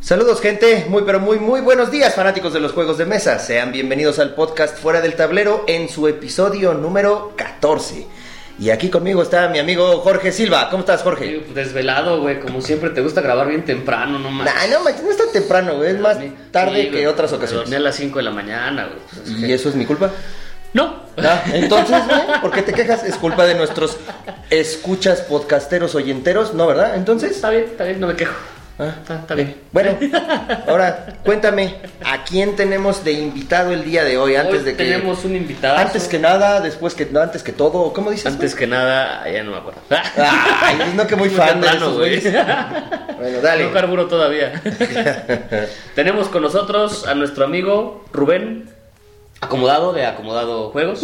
Saludos gente, muy pero muy muy buenos días fanáticos de los juegos de mesa. Sean bienvenidos al podcast Fuera del Tablero en su episodio número 14. Y aquí conmigo está mi amigo Jorge Silva. ¿Cómo estás Jorge? Pues, Desvelado, güey, como siempre te gusta grabar bien temprano, no más. Nah, no, no es tan temprano, güey, es más tarde que otras ocasiones. A las 5 de la mañana, güey. pues, es ¿Y que- eso es mi culpa? No. Ah, Entonces, güey, ¿por qué te quejas? Es culpa de nuestros escuchas podcasteros oyenteros, ¿no, verdad? Entonces, Está bien, está bien, no me quejo. Ah, Está, está bien. Bueno, ahora cuéntame, ¿a quién tenemos de invitado el día de hoy? Antes Hoy de que tenemos un invitado. antes que nada, después que no, antes que todo, ¿cómo dices? Antes que nada, ya no me acuerdo. Ay, no que muy fan de esos güey. güeyes. Bueno, dale. No carburo todavía. Tenemos con nosotros a nuestro amigo Rubén, acomodado de Acomodado Juegos.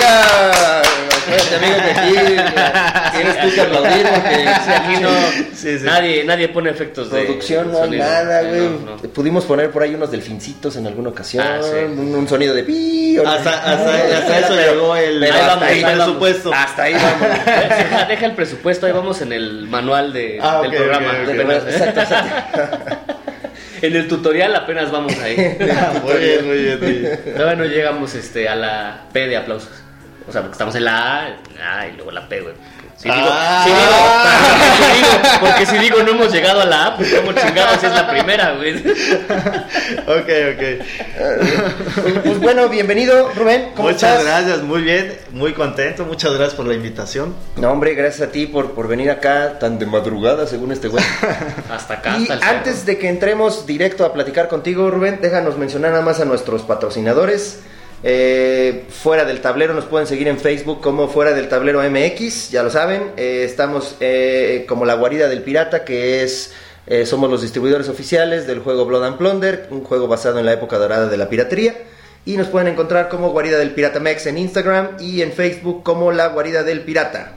Ya, espérate, amigo, que aquí tienes tú que aplaudir porque aquí no, Sí, sí. Nadie, nadie pone efectos de producción no hay nada, Eh, güey. no, no. Pudimos poner por ahí unos delfincitos en alguna ocasión, Ah, sí. un, un sonido de pi. Hasta, hasta, hasta eso llegó el, Pero hasta ahí vamos. presupuesto. Hasta ahí vamos. Deja, deja el presupuesto, ahí vamos en el manual de, Ah, del ok, programa. ok, ok. apenas. Exacto, exacto. En el tutorial apenas vamos ahí. muy bien, muy bien. muy bien. Todavía no llegamos este, a la P de aplausos. O sea, porque estamos en la A, ah, y luego la P, güey. Si digo, Ah. si digo, si digo- porque si digo no hemos llegado a la A, pues como chingados si es la primera, güey. Ok, ok. Pues bueno, bienvenido, Rubén. ¿Cómo Muchas estás? gracias, muy bien, muy contento. Muchas gracias por la invitación. No, hombre, gracias a ti por, por venir acá tan de madrugada, según este güey. Hasta acá, Y hasta antes de que entremos directo a platicar contigo, Rubén, déjanos mencionar nada más a nuestros patrocinadores. Eh, fuera del tablero nos pueden seguir en Facebook como Fuera del Tablero MX, ya lo saben. Eh, estamos eh, como la guarida del pirata, que es somos los distribuidores oficiales del juego Blood and Plunder, un juego basado en la época dorada de la piratería. Y nos pueden encontrar como Guarida del Pirata Mex en Instagram y en Facebook como la Guarida del Pirata.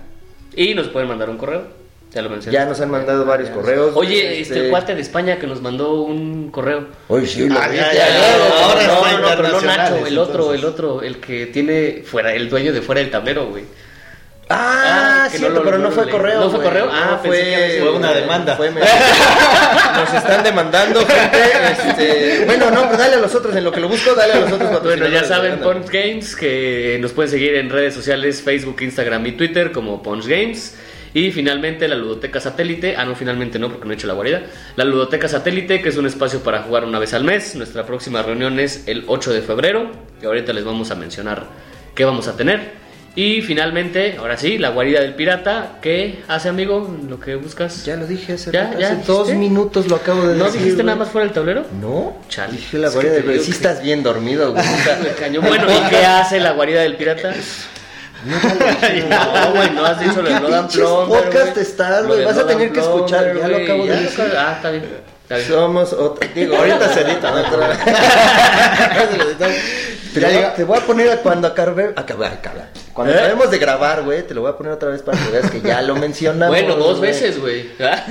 Y nos pueden mandar un correo. Ya lo mencioné. Ya nos han mandado varios correos. Oye, este, Este- el cuate de España que nos mandó un correo. Oye, sí, lo Ah, vi, ya, ya, ya, ya, ya, ahora no, está no, no, pero no Nacho, el otro, entonces. el otro, el que tiene fuera, el dueño de fuera del tablero, güey. Ah, Ah, cierto, no lo- pero no fue correo. ¿No fue correo? Ah, No, sido Fue una demanda. fue- Nos están demandando, gente. Este, bueno, no, pues dale a los otros. En lo que lo busco, dale a los otros Bueno, ya saben. Punch Games, que nos pueden seguir en redes sociales, Facebook, Instagram y Twitter como Punch Games. Y finalmente la Ludoteca Satélite, ah no, finalmente no, porque no he hecho la guarida. La Ludoteca Satélite, que es un espacio para jugar una vez al mes. Nuestra próxima reunión es el 8 de febrero, y ahorita les vamos a mencionar qué vamos a tener. Y finalmente, ahora sí, la guarida del pirata, ¿qué hace amigo? Lo que buscas. Ya lo dije hace, ¿Ya? hace ¿Ya dos dijiste? minutos lo acabo de ¿No decir. dijiste güey. nada más fuera del tablero? No, Chale. dije la que guarida del digo Sí que- estás bien dormido, güey. Me cañó. Bueno, ¿y qué hace la guarida del pirata? No, güey, no has dicho lo de ¿Qué Blood and pinches Plunder, podcast güey. estás, güey? Vas a tener que escuchar, ya lo acabo de decir. Ah, está bien. Está bien. Somos otra. Digo, Ahorita se edita, ¿no? Te, lo voy a- te voy a poner cuando acabe, acabe, acabe. Cuando ¿Eh? acabemos de grabar, güey, te lo voy a poner otra vez para que veas que ya lo mencionamos. Bueno, dos güey. veces, güey. Ah.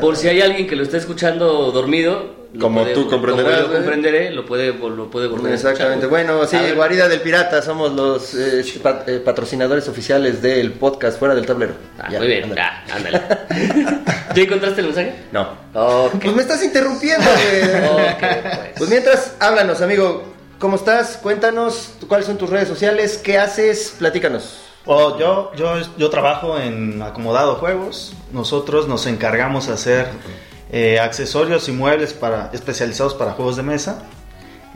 Por si hay alguien que lo está escuchando dormido. Lo Como puede- tú comprenderás, Como yo güey. comprenderé, lo puede, lo puede volver Exactamente. Bueno, sí, A Guarida del Pirata, somos los eh, pat- eh, patrocinadores oficiales del podcast Fuera del Tablero. ah, Ya, muy bien, ándale. ah, ándale. ¿Ya encontraste el mensaje? No. Ok. Pues me estás interrumpiendo, güey. Ok, pues. Pues mientras, háblanos, amigo. ¿Cómo estás? Cuéntanos cuáles son tus redes sociales, qué haces, platícanos. Oh, yo, yo, yo trabajo en Acomodado Juegos. Nosotros nos encargamos de hacer eh, accesorios y muebles para, especializados para juegos de mesa.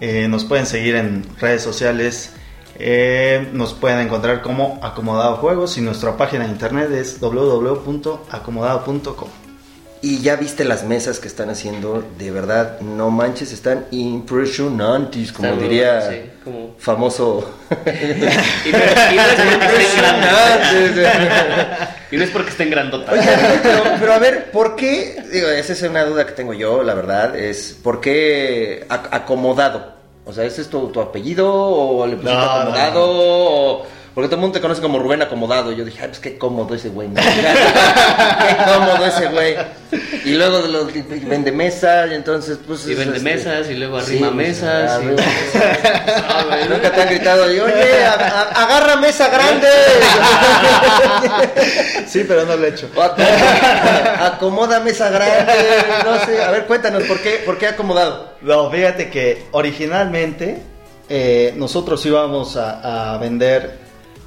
Eh, nos pueden seguir en redes sociales. eh, nos pueden encontrar como Acomodado Juegos y nuestra página de internet es www.acomodado.com. Y ya viste las mesas que están haciendo, de verdad, no manches, están impresionantes, como diría sí, como- famoso. Impresionantes. Y no es porque estén grandotas. Oye, pero, pero a ver, ¿por qué? Digo, esa es una duda que tengo yo, la verdad, es ¿por qué ac- acomodado? O sea, ¿ese es tu, tu apellido o le pusiste No, no, acomodado? O, Porque todo el mundo te conoce como Rubén acomodado. Y yo dije, ay, pues qué cómodo ese güey. ¿no? qué cómodo ese güey. Y luego de los, y vende mesa, y entonces, pues. Y vende este, mesas y luego sí, arrima pues, mesas. y-. Nunca te han gritado, y, oye, a- a- agarra mesa grande. Sí, pero no lo he hecho. Acomoda, acomoda mesa grande. No sé, a ver, cuéntanos, ¿por qué, por qué acomodado? No, fíjate que originalmente eh, nosotros íbamos a, a vender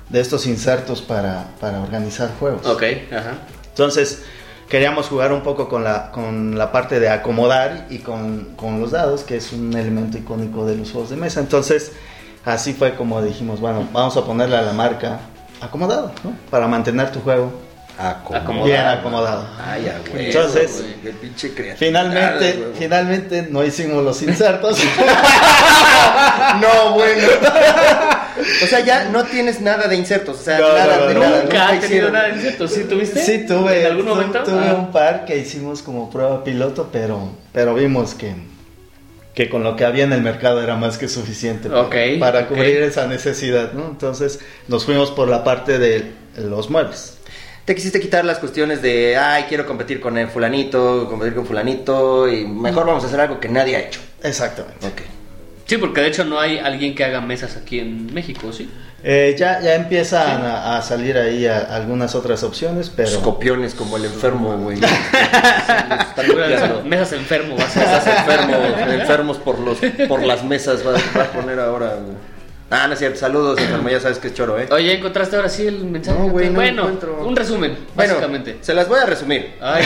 de estos insertos para, para organizar juegos. Ok, ajá. Entonces queríamos jugar un poco con la, con la parte de acomodar y con, con los dados, que es un elemento icónico de los juegos de mesa. Entonces así fue como dijimos, bueno, vamos a ponerle a la marca acomodado, ¿no? Para mantener tu juego Acomodado. bien acomodado. Ay, ya, güey. Entonces, güey, Finalmente, güey. finalmente no hicimos los insertos. No, bueno. O sea, ya no tienes nada de insertos. O sea, No, nada no, de nada. Nunca ha tenido nada de cierto. ¿Sí tuviste? Sí, tuve. ¿En algún tu- momento? Tuve Ah. un par que hicimos como prueba piloto, pero, pero vimos que, que con lo que había en el mercado era más que suficiente para- cubrir esa necesidad, ¿no? Entonces nos fuimos por la parte de los muebles. Te quisiste quitar las cuestiones de, ay, quiero competir con el fulanito, competir con fulanito, y mejor vamos a hacer algo que nadie ha hecho. Exactamente. Ok. Sí, porque de hecho no hay alguien que haga mesas aquí en México, ¿sí? Eh, ya, ya empiezan a, a salir ahí a- algunas otras opciones, pero... Los copiones como el enfermo, güey. mesas enfermo, va a ser. Estás enfermo, enfermos por los por las mesas va, va a poner ahora. güey. Ah, no es cierto. Saludos, enfermo. Ya sabes que es choro, ¿eh? Oye, ¿encontraste ahora sí el mensaje? No, güey, no bueno, encuentro. un resumen, Bueno, básicamente. se las voy a resumir. Ay,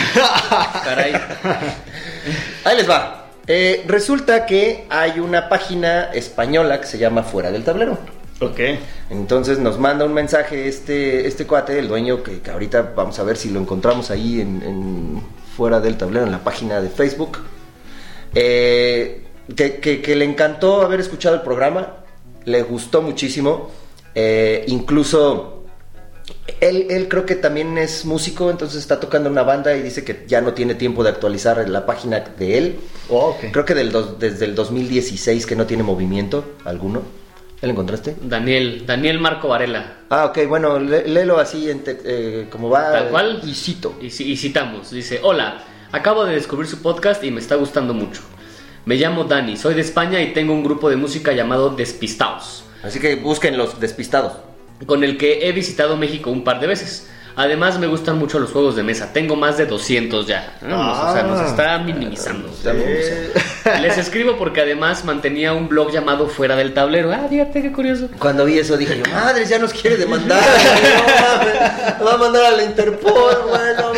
caray. Ahí les va. Eh, resulta que hay una página española que se llama Fuera del Tablero. Ok. Entonces nos manda un mensaje este, este cuate, el dueño, que, que ahorita vamos a ver si lo encontramos ahí en, en Fuera del Tablero, en la página de Facebook. Eh, que, que- que le encantó haber escuchado el programa, le gustó muchísimo. eh, incluso él, él creo que también es músico, entonces está tocando una banda y dice que ya no tiene tiempo de actualizar la página de él. Oh. Creo que del dos- desde el 2016 que no tiene movimiento alguno. ¿Ya lo encontraste? Daniel, Daniel Marco Varela. Ah, ok, bueno, lé- léelo así en te- eh, como va. Tal cual. Y cito. Y, ci- y citamos, dice, hola, acabo de descubrir su podcast y me está gustando mucho. Me llamo Dani, soy de España y tengo un grupo de música llamado Despistaos, Así que busquen los despistados. Con el que he visitado México un par de veces. Además me gustan mucho los juegos de mesa, tengo más de 200 ya. ¿no? o sea, nos está minimizando. Está minimizando. Les escribo porque además mantenía un blog llamado Fuera del Tablero. Ah, fíjate qué curioso. Cuando vi eso dije yo, madre, ya nos quiere demandar. no va a mandar a la Interpol, bueno.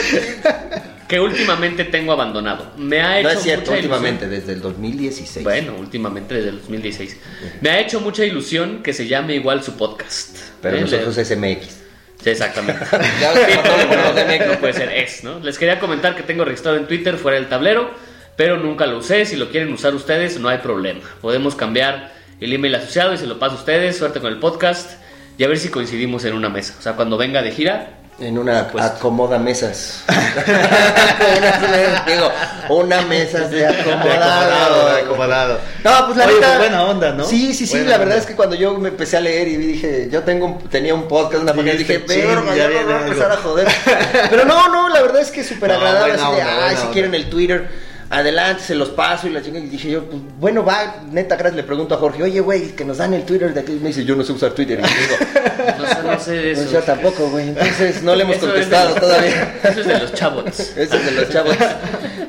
Que últimamente tengo abandonado. Me ha hecho No es cierto, mucha ilusión- últimamente, desde el 2016. Bueno, últimamente desde el 2016. Me ha hecho mucha ilusión que se llame igual su podcast. Pero ¿Eh? nosotros es MX. Sí, exactamente. Ya Sí, ponemos no, MX. no puede ser es, ¿no? Les quería comentar que tengo registrado en Twitter fuera del tablero, pero nunca lo usé. Si lo quieren usar ustedes, no hay problema. Podemos cambiar el email asociado y se lo paso a ustedes. Suerte con el podcast y a ver si coincidimos en una mesa. O sea, cuando venga de gira, En una acomoda mesas. Digo, una mesa de acomodado. acomodado. No, pues la Oye, neta. pues buena onda, ¿no? Sí, sí, sí. Buena la verdad onda. es que cuando yo me empecé a leer y dije, yo tengo, un- tenía un podcast, una página, dije, verga, ya voy a algo". empezar a joder. Pero no, no, la verdad es que es súper No, agradable. Así de, onda, ay, si onda. quieren el Twitter. Adelante, se los paso y la chinga. Y dije yo, pues bueno, va, neta, gracias. Le pregunto a Jorge, oye, güey, que nos dan el Twitter de aquí. Y me dice, yo no sé usar Twitter. Y yo digo, no sé, no sé eso. pues yo tampoco, güey. Entonces no le hemos Eso es contestado todavía. Eso es de los chavos. Ese es de los chavos.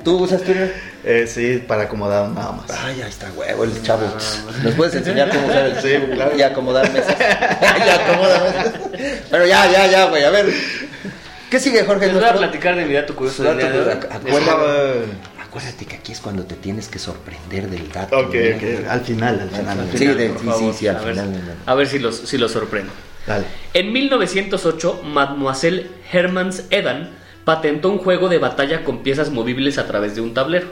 ¿Tú usas Twitter? Eh, sí, para acomodado nada más. Ay, ahí está, huevo, el chavo. ¿Nos puedes enseñar cómo usar el Sí, claro. Y acomodar mesas. y acomodar mesas. Pero ya, ya, ya, güey. A ver. ¿Qué sigue, Jorge? Les voy a platicar de mi dato curioso del Dato día de hoy. Acuérdate. Que aquí es cuando te tienes que sorprender del dato. Ok, güey. ok. Al final, al final. al Sí, final. de- Por sí, favor, sí, sí, al a ver, final, no, no. a ver si los, si los sorprendo. Dale. En 1908, Mademoiselle Hermans Edan patentó un juego de batalla con piezas movibles a través de un tablero.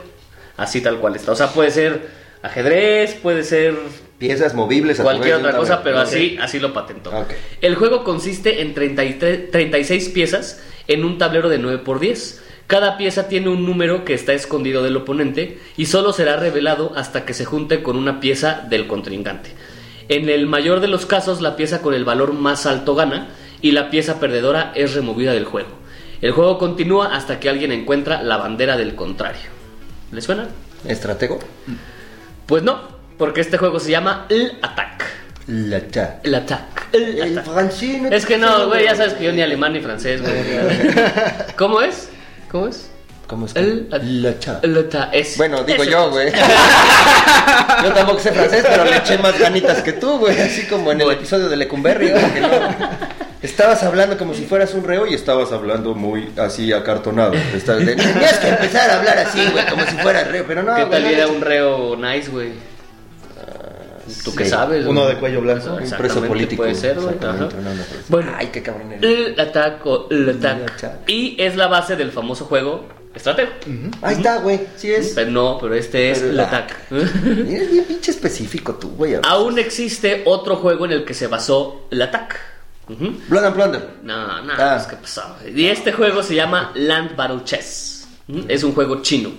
Así tal cual está. O sea, puede ser ajedrez, puede ser Piezas movibles a cualquier través de otra cosa, pero tablero. así, así lo patentó. El juego consiste en 33 36 piezas en un tablero de 9x10. Cada pieza tiene un número que está escondido del oponente y solo será revelado hasta que se junte con una pieza del contrincante. En el mayor de los casos, la pieza con el valor más alto gana y la pieza perdedora es removida del juego. El juego continúa hasta que alguien encuentra la bandera del contrario. ¿Le suena? ¿Estratego? Pues no, porque este juego se llama El Attack. El Attack. El El Attack. francés Es que no, güey, ya sabes que yo ni alemán ni francés, güey. ¿Cómo es? ¿Cómo es? ¿Cómo es que? El- La cha. El Attack. Es, Bueno, digo yo, güey. yo tampoco sé francés, pero le eché más ganitas que tú, güey. Así como en el episodio de Lecumberri, güey, que no. Estabas hablando como si fueras un reo y estabas hablando muy así acartonado. Estabas de, Tenías que empezar a hablar así, güey, como si fueras reo, pero no, ¿Qué tal era un reo nice, güey? ¿Tú sí. qué sabes? Uno de cuello blanco. un preso político. Puede ser, güey. Bueno. Ay, qué cabrón. El Attack o El. Attack. Y es la base del famoso juego Estratego. Ahí está, güey. Sí es. Pero no, pero este es Pero la- Attack. Eres bien pinche específico tú, güey. Aún existe otro juego en el que se basó El Attack. Ujú. Blood and Plunder. No, no, Ah. es que pasó. Y este juego se llama Land Battle Chess. Es un juego chino.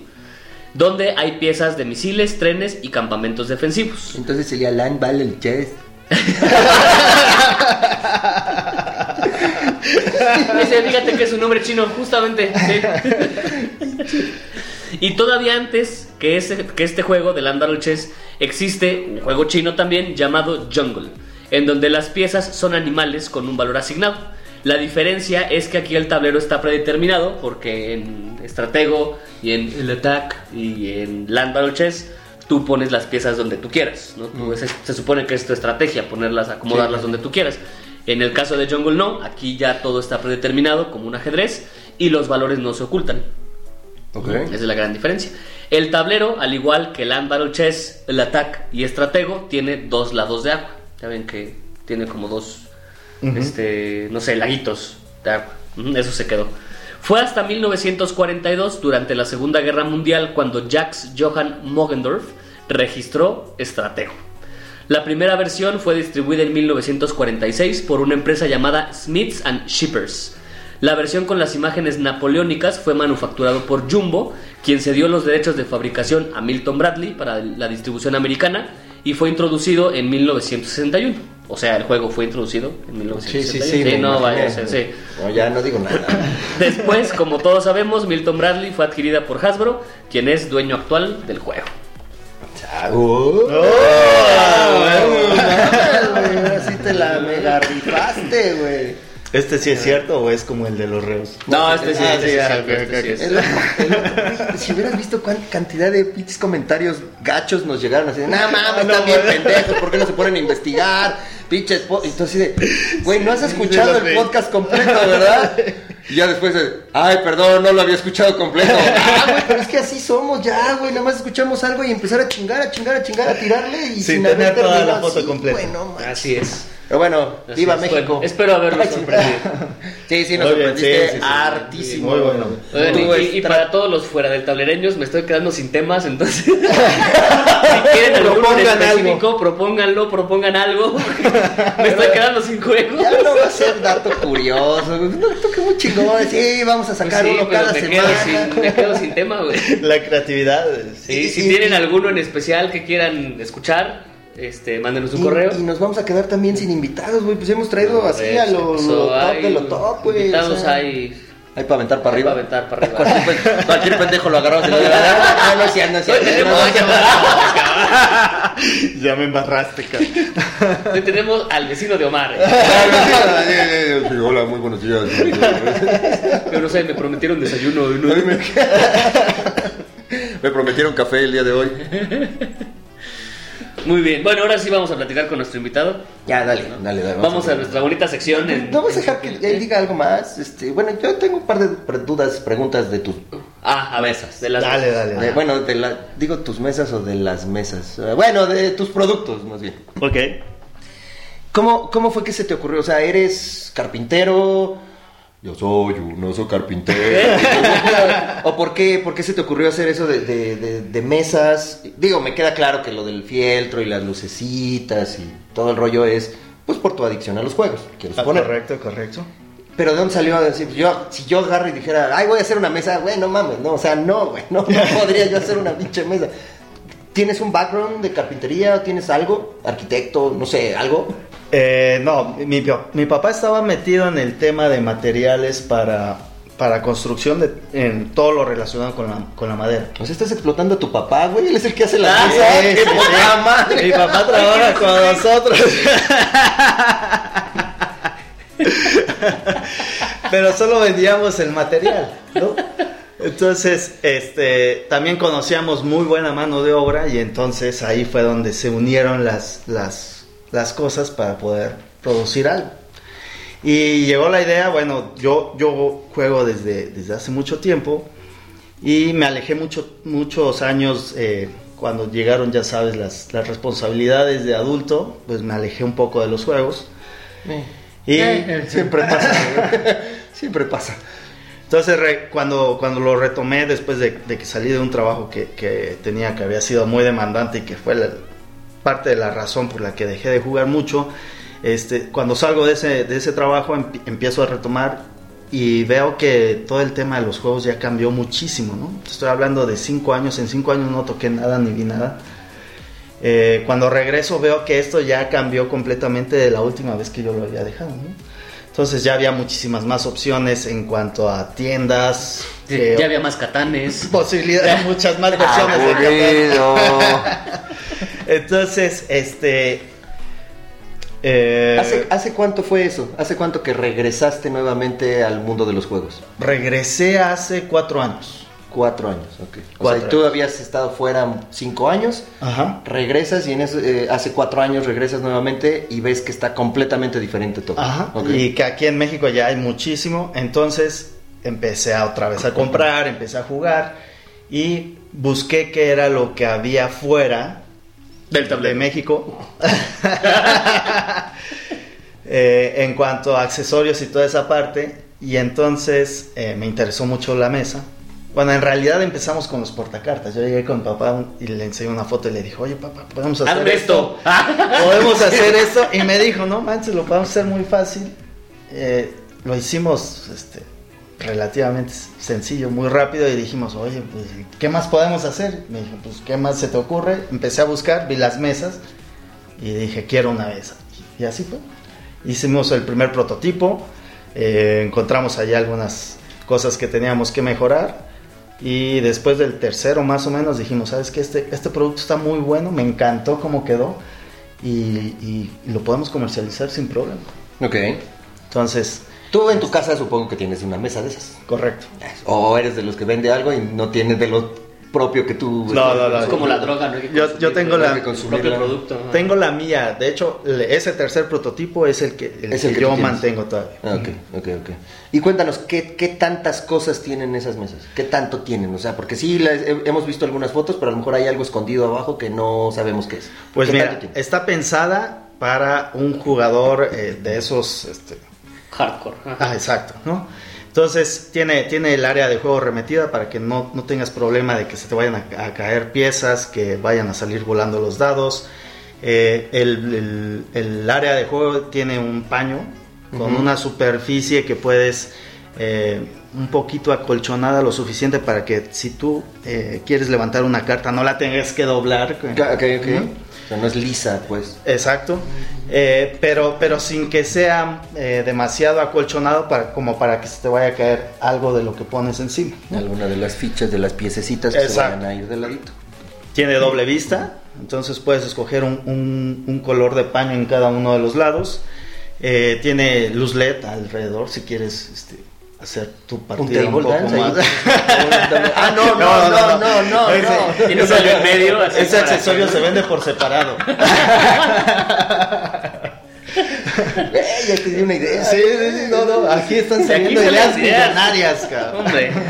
Donde hay piezas de misiles, trenes y campamentos defensivos. Entonces sería Land Battle Chess. Ese, fíjate que es un nombre chino, justamente. sí. y todavía antes que, ese, que este juego de Land Battle Chess, existe un juego chino también llamado Jungle, en donde las piezas son animales con un valor asignado. La diferencia es que aquí el tablero está predeterminado, porque en Estratego y en el Attack y en Land Battle Chess tú pones las piezas donde tú quieras. ¿no? Tú- se, se supone que es tu estrategia, ponerlas, acomodarlas donde tú quieras. En el caso de Jungle no, aquí ya todo está predeterminado como un ajedrez y los valores no se ocultan. Ok. Esa es la gran diferencia. El tablero, al igual que Land Battle Chess, el Attack y Estratego, tiene dos lados de agua. Ya ven que tiene como dos, este, no sé, laguitos de agua. Eso se quedó. Fue hasta 1942, durante la Segunda Guerra Mundial, cuando Jacques Johann Mogendorf registró Estratego. La primera versión fue distribuida en 1946 por una empresa llamada Smiths and Shippers. La versión con las imágenes napoleónicas fue manufacturado por Jumbo, quien cedió los derechos de fabricación a Milton Bradley para la distribución americana y fue introducido en 1961. O sea, el juego fue introducido en 1961. me no, imaginé. vaya, sí, sí. No, ya no digo nada. Después, como todos sabemos, Milton Bradley fue adquirida por Hasbro, quien es dueño actual del juego. ¡Oh! Así te la mega rifaste, güey. ¿Este sí es cierto o es como el de los reos? No, este sí, Ah, ah, Es güey, si hubieras visto cuánta cantidad de pinches comentarios gachos nos llegaron así de, no mames, están bien pendejos, ¿por qué no se ponen a investigar? Pinches po-". Y tú así de, güey, no has escuchado el podcast completo, ¿verdad? Y ya después de, ay, perdón, no lo había escuchado completo. Ah, güey, pero es que así somos ya, güey, nada más escuchamos algo y empezar a chingar, a chingar, a chingar, a tirarle y Sin haber tener toda la foto así, completa. no mames. Así es. Pero bueno, Así viva es. México. Bueno, espero sí. sorprendido. Sí, sí, nos Muy bien, sorprendiste sí, sí, sí. hartísimo. Muy bueno. Y, y para todos los fuera del tablereños me estoy quedando sin temas, entonces si quieren Propongan específico, propónganlo, propongan algo. me estoy quedando sin juego. Ya no va a ser dato curioso. tú que muy chingón. Sí, vamos a sacar Sí, uno cada me quedo, semana. sin, me quedo sin tema, güey. La creatividad. Sí, si tienen alguno en especial que quieran escuchar, este, mándenos un Y- correo. Y, nos vamos a quedar también sin invitados, güey. Pues hemos traído así a lo, lo top hay de lo top, güey. Invitados o sea, hay. Hay para aventar para Hay arriba. para aventar para arriba. Cualquier, cualquier pendejo lo agarramos y lo Ah, no no es cierto. Hoy tenemos, no. Ya me embarraste, cara. hoy tenemos al vecino de Omar. Sí, Hola, muy buenos días. Yo no sé, me prometieron desayuno. no- me... me prometieron café el día de hoy. Muy bien. Bueno, ahora sí vamos a platicar con nuestro invitado. Ya, dale, dale, dale. Vamos a nuestra bonita sección. En, No vas a dejar que él diga algo más. Este, bueno, yo tengo un par de dudas, preguntas de tus. Ah, a ver, de las Dale, dale. de- bueno, de la, digo tus mesas o de las mesas. Eh, bueno, de tus productos, más bien. Ok. ¿Cómo, ¿Cómo fue que se te ocurrió? O sea, ¿eres carpintero? Yo soy un oso carpintero. ¿O por qué, por qué se te ocurrió hacer eso de, de- de- de mesas? Digo, me queda claro que lo del fieltro y las lucecitas y todo el rollo es pues por tu adicción a los juegos, quiero Ah, suponer. correcto, correcto. Pero ¿de dónde salió a decir? Yo, si yo agarro y dijera, ay, voy a hacer una mesa, güey, no mames, no, o sea, no, güey, no, no podría yo hacer una pinche mesa. ¿Tienes un background de carpintería? ¿Tienes algo? ¿Arquitecto? No sé, algo. Eh, no, mi, pa- mi papá estaba metido en el tema de materiales para, para construcción de, en todo lo relacionado con la, con la madera. Sea, estás explotando a tu papá, güey. Él es el que hace la Ah, mesa. sí, ¡Qué sí, sí. Mi papá trabaja con nosotros. Pero solo vendíamos el material, ¿no? Entonces, este, también conocíamos muy buena mano de obra y entonces ahí fue donde se unieron las, las, las cosas para poder producir algo. Y llegó la idea, bueno, yo, yo juego desde, desde hace mucho tiempo y me alejé mucho, muchos años eh, cuando llegaron, ya sabes, las, las responsabilidades de adulto, pues me alejé un poco de los juegos. Y Siempre pasa. Siempre pasa. entonces re- cuando, cuando lo retomé después de, de que salí de un trabajo que, que tenía, que había sido muy demandante y que fue la- parte de la razón por la que dejé de jugar mucho, este, cuando salgo de ese, de ese trabajo empi- empiezo a retomar y veo que todo el tema de los juegos ya cambió muchísimo, ¿no? Estoy hablando de cinco años, en cinco años no toqué nada ni vi nada. Eh, cuando regreso veo que esto ya cambió completamente de la última vez que yo lo había dejado, ¿no? Entonces ya había muchísimas más opciones en cuanto a tiendas. Sí, eh, ya había más catanes. posibilidades, muchas más versiones de. Aburrido. Entonces, este. eh, ¿Hace, ¿Hace cuánto fue eso? ¿Hace cuánto que regresaste nuevamente al mundo de los juegos? regresé hace cuatro años. Cuatro años, ok. O Cuatro tú habías estado fuera cinco años, Ajá. regresas y en eso, eh, hace cuatro años regresas nuevamente y ves que está completamente diferente todo. Ajá. Y que aquí en México ya hay muchísimo. Entonces empecé a otra vez a comprar, empecé a jugar y busqué qué era lo que había fuera Del de. México. Eh, en cuanto a accesorios y toda esa parte. Y entonces eh, me interesó mucho la mesa. Bueno, en realidad empezamos con los portacartas. Yo llegué con papá y le enseñé una foto y le dije, oye papá, podemos hacer esto. esto. Podemos hacer esto. Y me dijo, no manches, lo podemos hacer muy fácil. Eh, lo hicimos este, relativamente sencillo, muy rápido. Y dijimos, oye, pues, ¿qué más podemos hacer? Me dijo, pues, ¿qué más se te ocurre? Empecé a buscar, vi las mesas y dije, quiero una mesa. Y así fue. Hicimos el primer prototipo. eh, encontramos allá algunas cosas que teníamos que mejorar. Y después del tercero más o menos dijimos, ¿sabes qué? Este, este producto está muy bueno, me encantó cómo quedó y, y- y lo podemos comercializar sin problema. Ok. Entonces, Tú en tu casa supongo que tienes una mesa de esas. correcto. O eres de los que vende algo y no tienes de lo propio que tú... No, no, no. Es como la droga, ¿no? Hay que Yo- tengo la- propio producto. ajá. Tengo la mía, de hecho, ese tercer prototipo es el que, el Es el que que yo mantengo todavía. Ah, ok, ok, ok. Y cuéntanos, ¿qué, ¿qué tantas cosas tienen esas mesas? ¿Qué tanto tienen? O sea, porque sí, las- hemos visto algunas fotos, pero a lo mejor hay algo escondido abajo que no sabemos qué es. Pues ¿Qué mira, está pensada para un jugador eh, de esos este, Hardcore. ajá. Ah, exacto, ¿no? Entonces tiene, tiene el área de juego remetida para que no, no tengas problema de que se te vayan a, a caer piezas, que vayan a salir volando los dados. Eh, el, el- el área de juego tiene un paño con una superficie que puedes eh, un poquito acolchonada lo suficiente para que si tú eh, quieres levantar una carta no la tengas que doblar. Ok, ok. Ujú. O sea, no es lisa, pues. Exacto, Eh, pero, pero sin que sea eh, demasiado acolchonado para, como para que se te vaya a caer algo de lo que pones encima. ¿no? Alguna de las fichas, de las piececitas que se van a ir de ladito. Tiene doble vista, entonces puedes escoger un, un- un color de paño en cada uno de los lados. Eh, tiene luz LED alrededor si quieres este, hacer tu Un partida un, table poco dance más. ahí. ah, no, no, no, no, no, Ese- no. Un hoyo en medio. así Ese accesorio se vende por separado. Eh, ya te di una idea. Sí, sí, sí, no, no, aquí están De aquí saliendo salen ideas millonarias, cabrón. Hombre.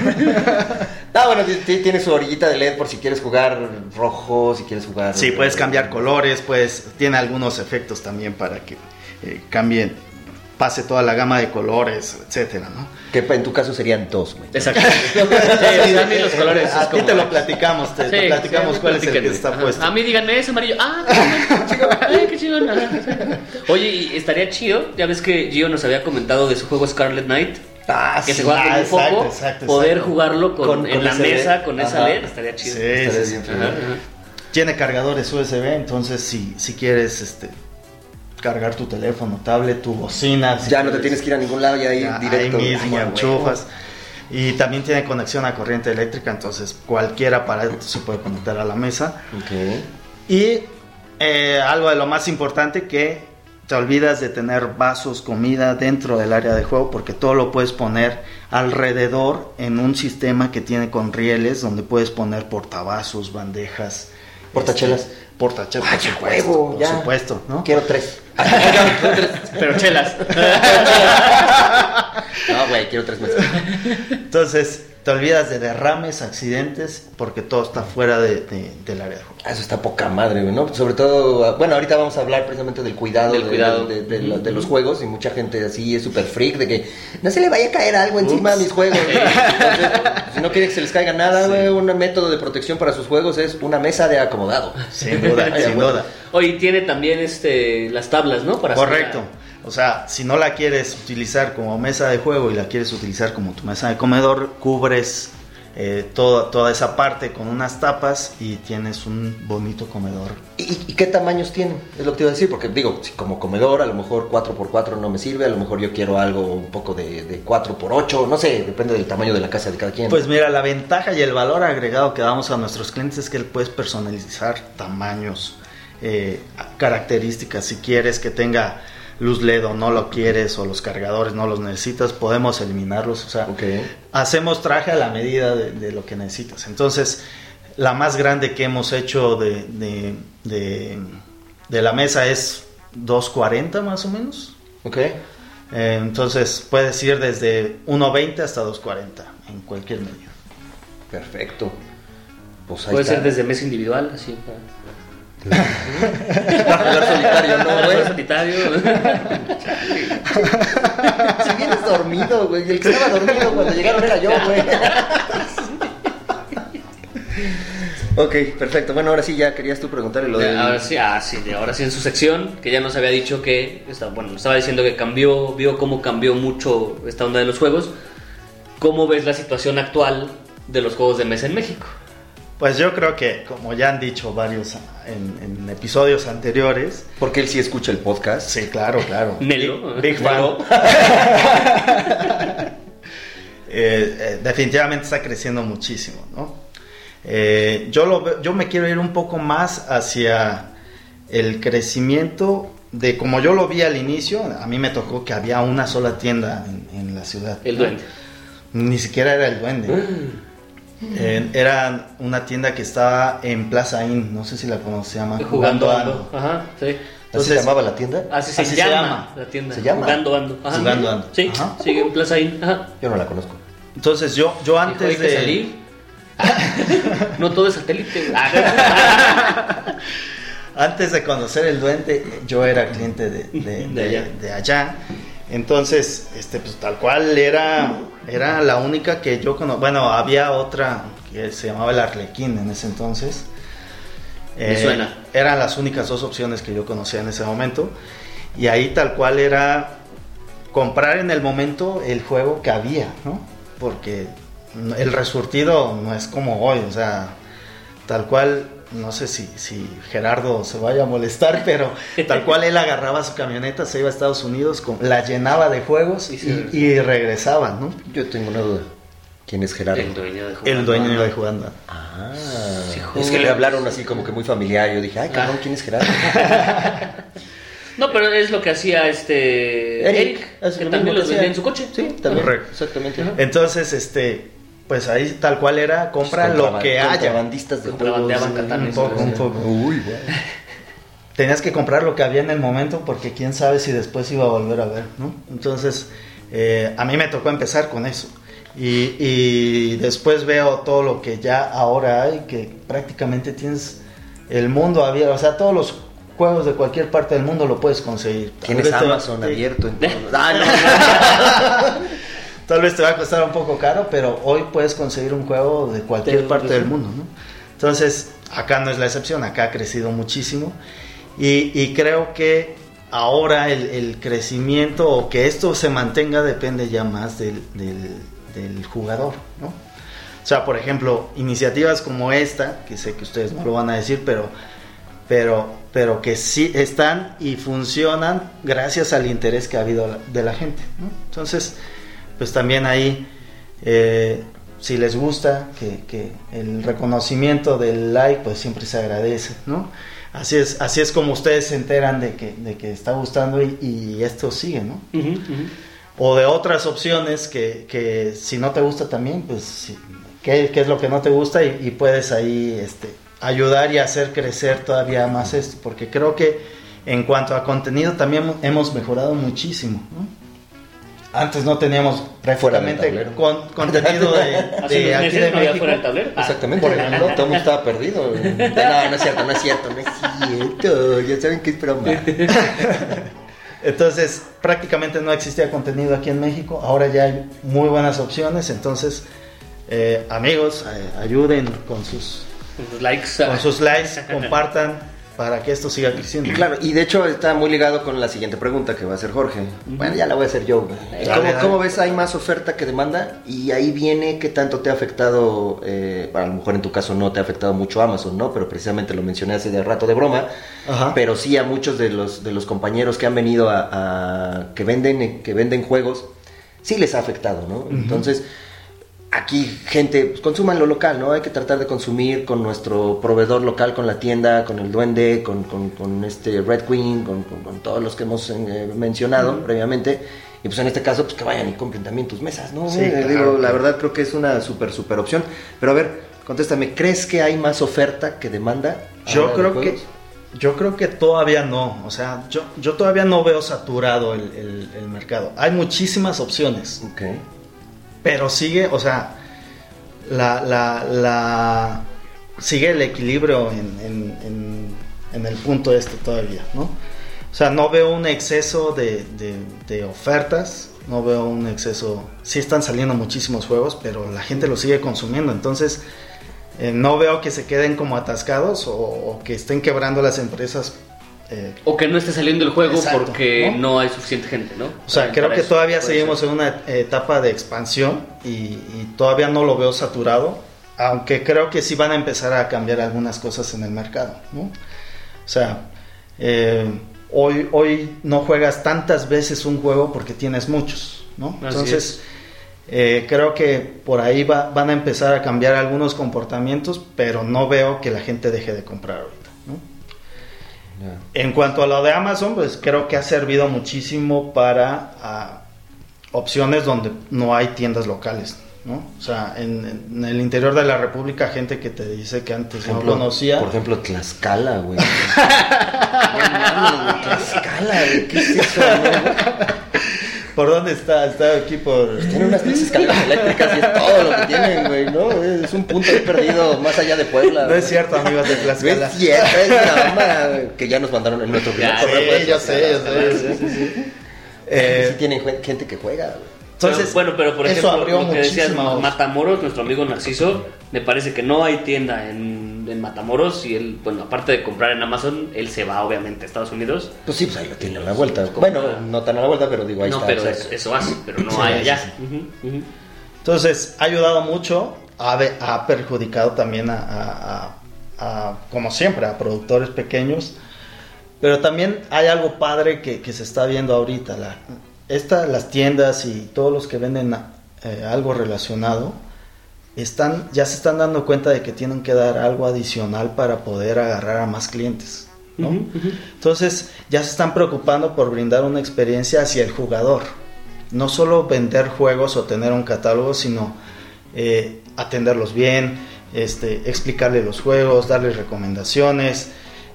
Ah, bueno, ti- ti- tiene su orillita de LED por si quieres jugar rojo, si quieres jugar... Sí, puedes cambiar colores, pues tiene algunos efectos también para que eh, cambien, pase toda la gama de colores, etcétera, ¿no? Que en tu caso serían dos, güey. Exacto. Sí, a mí los colores. es A ti te lo platicamos, te, te Sí, platicamos sí, cuál es el que está Ajá. puesto. A mí díganme es amarillo. Ah. Ay, qué chingón. Ajá. Oye, y estaría chido. Ya ves que Gio nos había comentado de su juego Scarlet Knight. Ah, Que sí. se juega con ah, un exacto, foco. exacto, poder exacto. jugarlo con, Con- en con la mesa LED. con esa Ajá. LED. Estaría chido. Sí, Estaría sí, bien ajá. Tiene cargadores USB, entonces si, si quieres este, cargar tu teléfono, tablet, tu bocina. si ya no te tienes que ir a ningún lado, ya ahí ya, directo. Ahí mismo Ay, enchufas. Y también tiene conexión a corriente eléctrica, entonces cualquier aparato se puede conectar a la mesa. Y eh, algo de lo más importante que te olvidas de tener vasos, comida dentro del área de juego porque todo lo puedes poner alrededor en un sistema que tiene con rieles donde puedes poner portavasos, bandejas. Portachelas. este, portachelas, por supuesto, huevo, por ya. supuesto, ¿no? Quiero tres. Pero chelas. No, güey, quiero tres meses. Entonces, te olvidas de derrames, accidentes, porque todo está fuera de- de- del área de juego. Ah, Eso está poca madre, güey, ¿no? Sobre todo, ah, bueno, ahorita vamos a hablar precisamente del cuidado, Del de, cuidado. de- de- de lo- de los juegos y mucha gente así es súper freak de que no se le vaya a caer algo encima a mis juegos. Entonces, si no quiere que se les caiga nada, güey, un método de protección para sus juegos es una mesa de acomodado. Sin duda, sin duda. Oye, tiene también este las tablas, ¿no? Para hacer Correcto. la- O sea, si no la quieres utilizar como mesa de juego y la quieres utilizar como tu mesa de comedor, cubres eh, toda, toda esa parte con unas tapas y tienes un bonito comedor. ¿Y, y qué tamaños tienen? Es lo que te iba a decir, porque digo, como comedor a lo mejor 4x4 no me sirve, a lo mejor yo quiero algo un poco de, de 4x8, no sé, depende del tamaño de la casa de cada quien. Pues mira, la ventaja y el valor agregado que damos a nuestros clientes es que puedes personalizar tamaños, eh, características. Si quieres que tenga luz LED o no lo quieres, o los cargadores no los necesitas, podemos eliminarlos. O sea, hacemos traje a la medida de, de lo que necesitas. Entonces, la más grande que hemos hecho de, de, de- de la mesa es 240 más o menos. Ok. Eh, entonces, puedes ir desde 1.20 hasta 240 en cualquier medio. Perfecto. Pues Puede está. ser desde mesa individual, así. para- Jugar solitario, ¿no, güey? Solitario. Si vienes dormido, güey. El que estaba dormido cuando llegaron era yo, güey. ok, perfecto. Bueno, ahora sí ya querías tú preguntarle lo de. Ahora sí, ah, sí, de ahora sí en su sección, que ya nos había dicho que, está- bueno, nos estaba diciendo que cambió, vio cómo cambió mucho esta onda de los juegos. ¿Cómo ves la situación actual de los juegos de mesa en México? Pues yo creo que, como ya han dicho varios en, en episodios anteriores, Porque él sí escucha el podcast. sí, claro, claro. Nelo. Big, big fan. Nelo. Eh, eh, definitivamente está creciendo muchísimo, ¿no? Eh, yo, lo, veo- yo me quiero ir un poco más hacia el crecimiento de como yo lo vi al inicio. A mí me tocó que había una sola tienda en, en la ciudad. El duende. Ni siquiera era el duende. Eh, era una tienda que estaba en Plaza Inn, no sé si la conoces, se llama Jugando Ando. Ajá, sí. ¿Así Entonces- se llamaba la tienda? Así se, Así se llama, la tienda. ¿Se llama? Jugando Ando. Ajá. Jugando Ando. Sí, Ajá. sigue en Plaza Inn. Ajá. Yo no la conozco. Entonces yo, yo antes hay que de... salir. no todo es satélite. Ah, Antes de conocer el duende, yo era cliente de, de- De de- allá. Entonces, este, pues tal cual era, era la única que yo conocía. Bueno, había otra que se llamaba el Arlequín en ese entonces. Eh, Me suena. Eran las únicas dos opciones que yo conocía en ese momento. Y ahí tal cual era comprar en el momento el juego que había, ¿no? Porque el resurtido no es como hoy, o sea, tal cual, no sé si, si Gerardo se vaya a molestar, pero tal cual él agarraba su camioneta, se iba a Estados Unidos, con- la llenaba de juegos Y y, regresaba, ¿no? Yo tengo una duda. ¿Quién es Gerardo? el dueño de Jugando El dueño de jugando. Ah, Sí, es que le hablaron así como que muy familiar. Yo dije, ay, cabrón, Ah. ¿quién es Gerardo? No, pero es lo que hacía este Eric, que lo también los vendía hacía. en su coche. Sí, también. Correcto. Exactamente. Entonces, este, pues ahí tal cual era, compra lo que haya. Contrabandistas de juegos. Contrabandeaban. Un poco, un poco. Uy, güey. tenías que comprar lo que había en el momento porque quién sabe si después iba a volver a ver, ¿no? Entonces, eh, a mí me tocó empezar con eso. Y, y después veo todo lo que ya ahora hay, que prácticamente tienes el mundo abierto, o sea, todos los juegos de cualquier parte del mundo lo puedes conseguir. Tienes Amazon te- abierto en todos- Ah, no. Tal vez te va a costar un poco caro, pero hoy puedes conseguir un juego de cualquier De- parte de- del mundo, ¿no? Entonces, acá no es la excepción, acá ha crecido muchísimo y, y creo que ahora el, el crecimiento o que esto se mantenga depende ya más del, del- del jugador, ¿no? O sea, por ejemplo, iniciativas como esta, que sé que ustedes no lo van a decir, pero, pero, pero que sí están y funcionan gracias al interés que ha habido de la gente. ¿no? Entonces, pues también ahí, eh, si les gusta, que, que, el reconocimiento del like, pues siempre se agradece, ¿no? Así es, así es como ustedes se enteran de que, de que está gustando y, y esto sigue, ¿no? Uh -huh, uh -huh. O de otras opciones que, que, si no te gusta también, pues, ¿qué, qué es lo que no te gusta? Y, y, puedes ahí este, ayudar y hacer crecer todavía más esto, porque creo que en cuanto a contenido también hemos mejorado muchísimo, ¿no? Antes no teníamos prácticamente con, contenido de, de aquí de México. Fuera del tablero? Ah. Exactamente, por ejemplo, todo el mundo estaba perdido. No, no es cierto, no es cierto, no es cierto. Ya saben que es broma. Entonces, prácticamente no existía contenido aquí en México. Ahora ya hay muy buenas opciones. Entonces, eh, amigos, eh, ayuden con sus, con sus likes. Con sus likes, compartan para que esto siga creciendo. Claro, y de hecho está muy ligado con la siguiente pregunta que va a hacer Jorge. Uh -huh. Bueno, ya la voy a hacer yo. Dale, ¿Cómo, dale. ¿Cómo, ves? Hay más oferta que demanda y ahí viene qué tanto te ha afectado, eh, a lo mejor en tu caso no te ha afectado mucho Amazon, ¿no? Pero precisamente lo mencioné hace de rato de broma, Ajá. pero sí a muchos de los, de los compañeros que han venido a, a que, venden, que venden juegos, sí les ha afectado, ¿no? Uh -huh. Entonces aquí gente, pues, consuman lo local, ¿no? Hay que tratar de consumir con nuestro proveedor local, con la tienda, con el duende, con, con, con este Red Queen, con, con, todos los que hemos eh, mencionado uh -huh. previamente. Y pues en este caso, pues que vayan y compren también tus mesas, ¿no? Sí, eh, claro, digo, claro. la verdad creo que es una súper, súper opción. Pero a ver, contéstame, ¿crees que hay más oferta que demanda? Yo creo que... Yo creo que todavía no, o sea, yo, yo todavía no veo saturado el, el, el mercado. Hay muchísimas opciones. Okay pero sigue, o sea, la, sigue el equilibrio en, el punto este todavía, ¿no? O sea, no veo un exceso de, ofertas, no veo un exceso, sí están saliendo muchísimos juegos, pero la gente lo sigue consumiendo, entonces eh, no veo que se queden como atascados o que estén quebrando las empresas eh, o que no esté saliendo el juego exacto, porque ¿no? ¿no? hay suficiente gente, ¿no? O sea, creo que eso, todavía seguimos ser. en una etapa de expansión y, y, todavía no lo veo saturado, aunque creo que sí van a empezar a cambiar algunas cosas en el mercado, ¿no? O sea, eh, hoy, hoy no juegas tantas veces un juego porque tienes muchos, ¿no? Así Entonces, eh, creo que por ahí va, van a empezar a cambiar algunos comportamientos, pero no veo que la gente deje de comprar ¿no? En cuanto a lo de Amazon, pues creo que ha servido muchísimo para uh, opciones donde no hay tiendas locales, ¿no? O sea, en, en, el interior de la República, gente que te dice que antes ejemplo, no conocía. Por ejemplo, Tlaxcala, güey. Tlaxcala, güey. ¿Qué es eso, güey? ¿Por dónde está? Está aquí por... Tiene unas tres escaleras eléctricas y es todo lo que tienen, güey, ¿no? Es un punto perdido más allá de Puebla. No es cierto, amigos de Tlaxcala. No es cierto, es broma, que ya nos mandaron en nuestro primer correo. Sí, yo sé, yo sé, sí, sí, sí. Eh, sí tienen gente que juega, güey. Entonces, pero, bueno, pero por ejemplo, lo que decías, Matamoros, nuestro amigo Narciso, me parece que no hay tienda en, en, Matamoros y él, bueno, aparte de comprar en Amazon, él se va obviamente a Estados Unidos. Pues sí, pues ahí lo tiene a la vuelta. Bueno, no tan a la vuelta, pero digo, ahí no, está. pero eso, eso hace, pero no sí, hay allá. Sí, sí. Uh -huh, uh -huh. Entonces, ha ayudado mucho, ha, de, ha perjudicado también a, a, a, como siempre, a productores pequeños. Pero también hay algo padre que, que se está viendo ahorita. La, esta, las tiendas y todos los que venden eh, algo relacionado están, ya se están dando cuenta de que tienen que dar algo adicional para poder agarrar a más clientes. ¿no? Uh -huh. Entonces ya se están preocupando por brindar una experiencia hacia el jugador. No solo vender juegos o tener un catálogo, sino eh, atenderlos bien, este, explicarle los juegos, darles recomendaciones,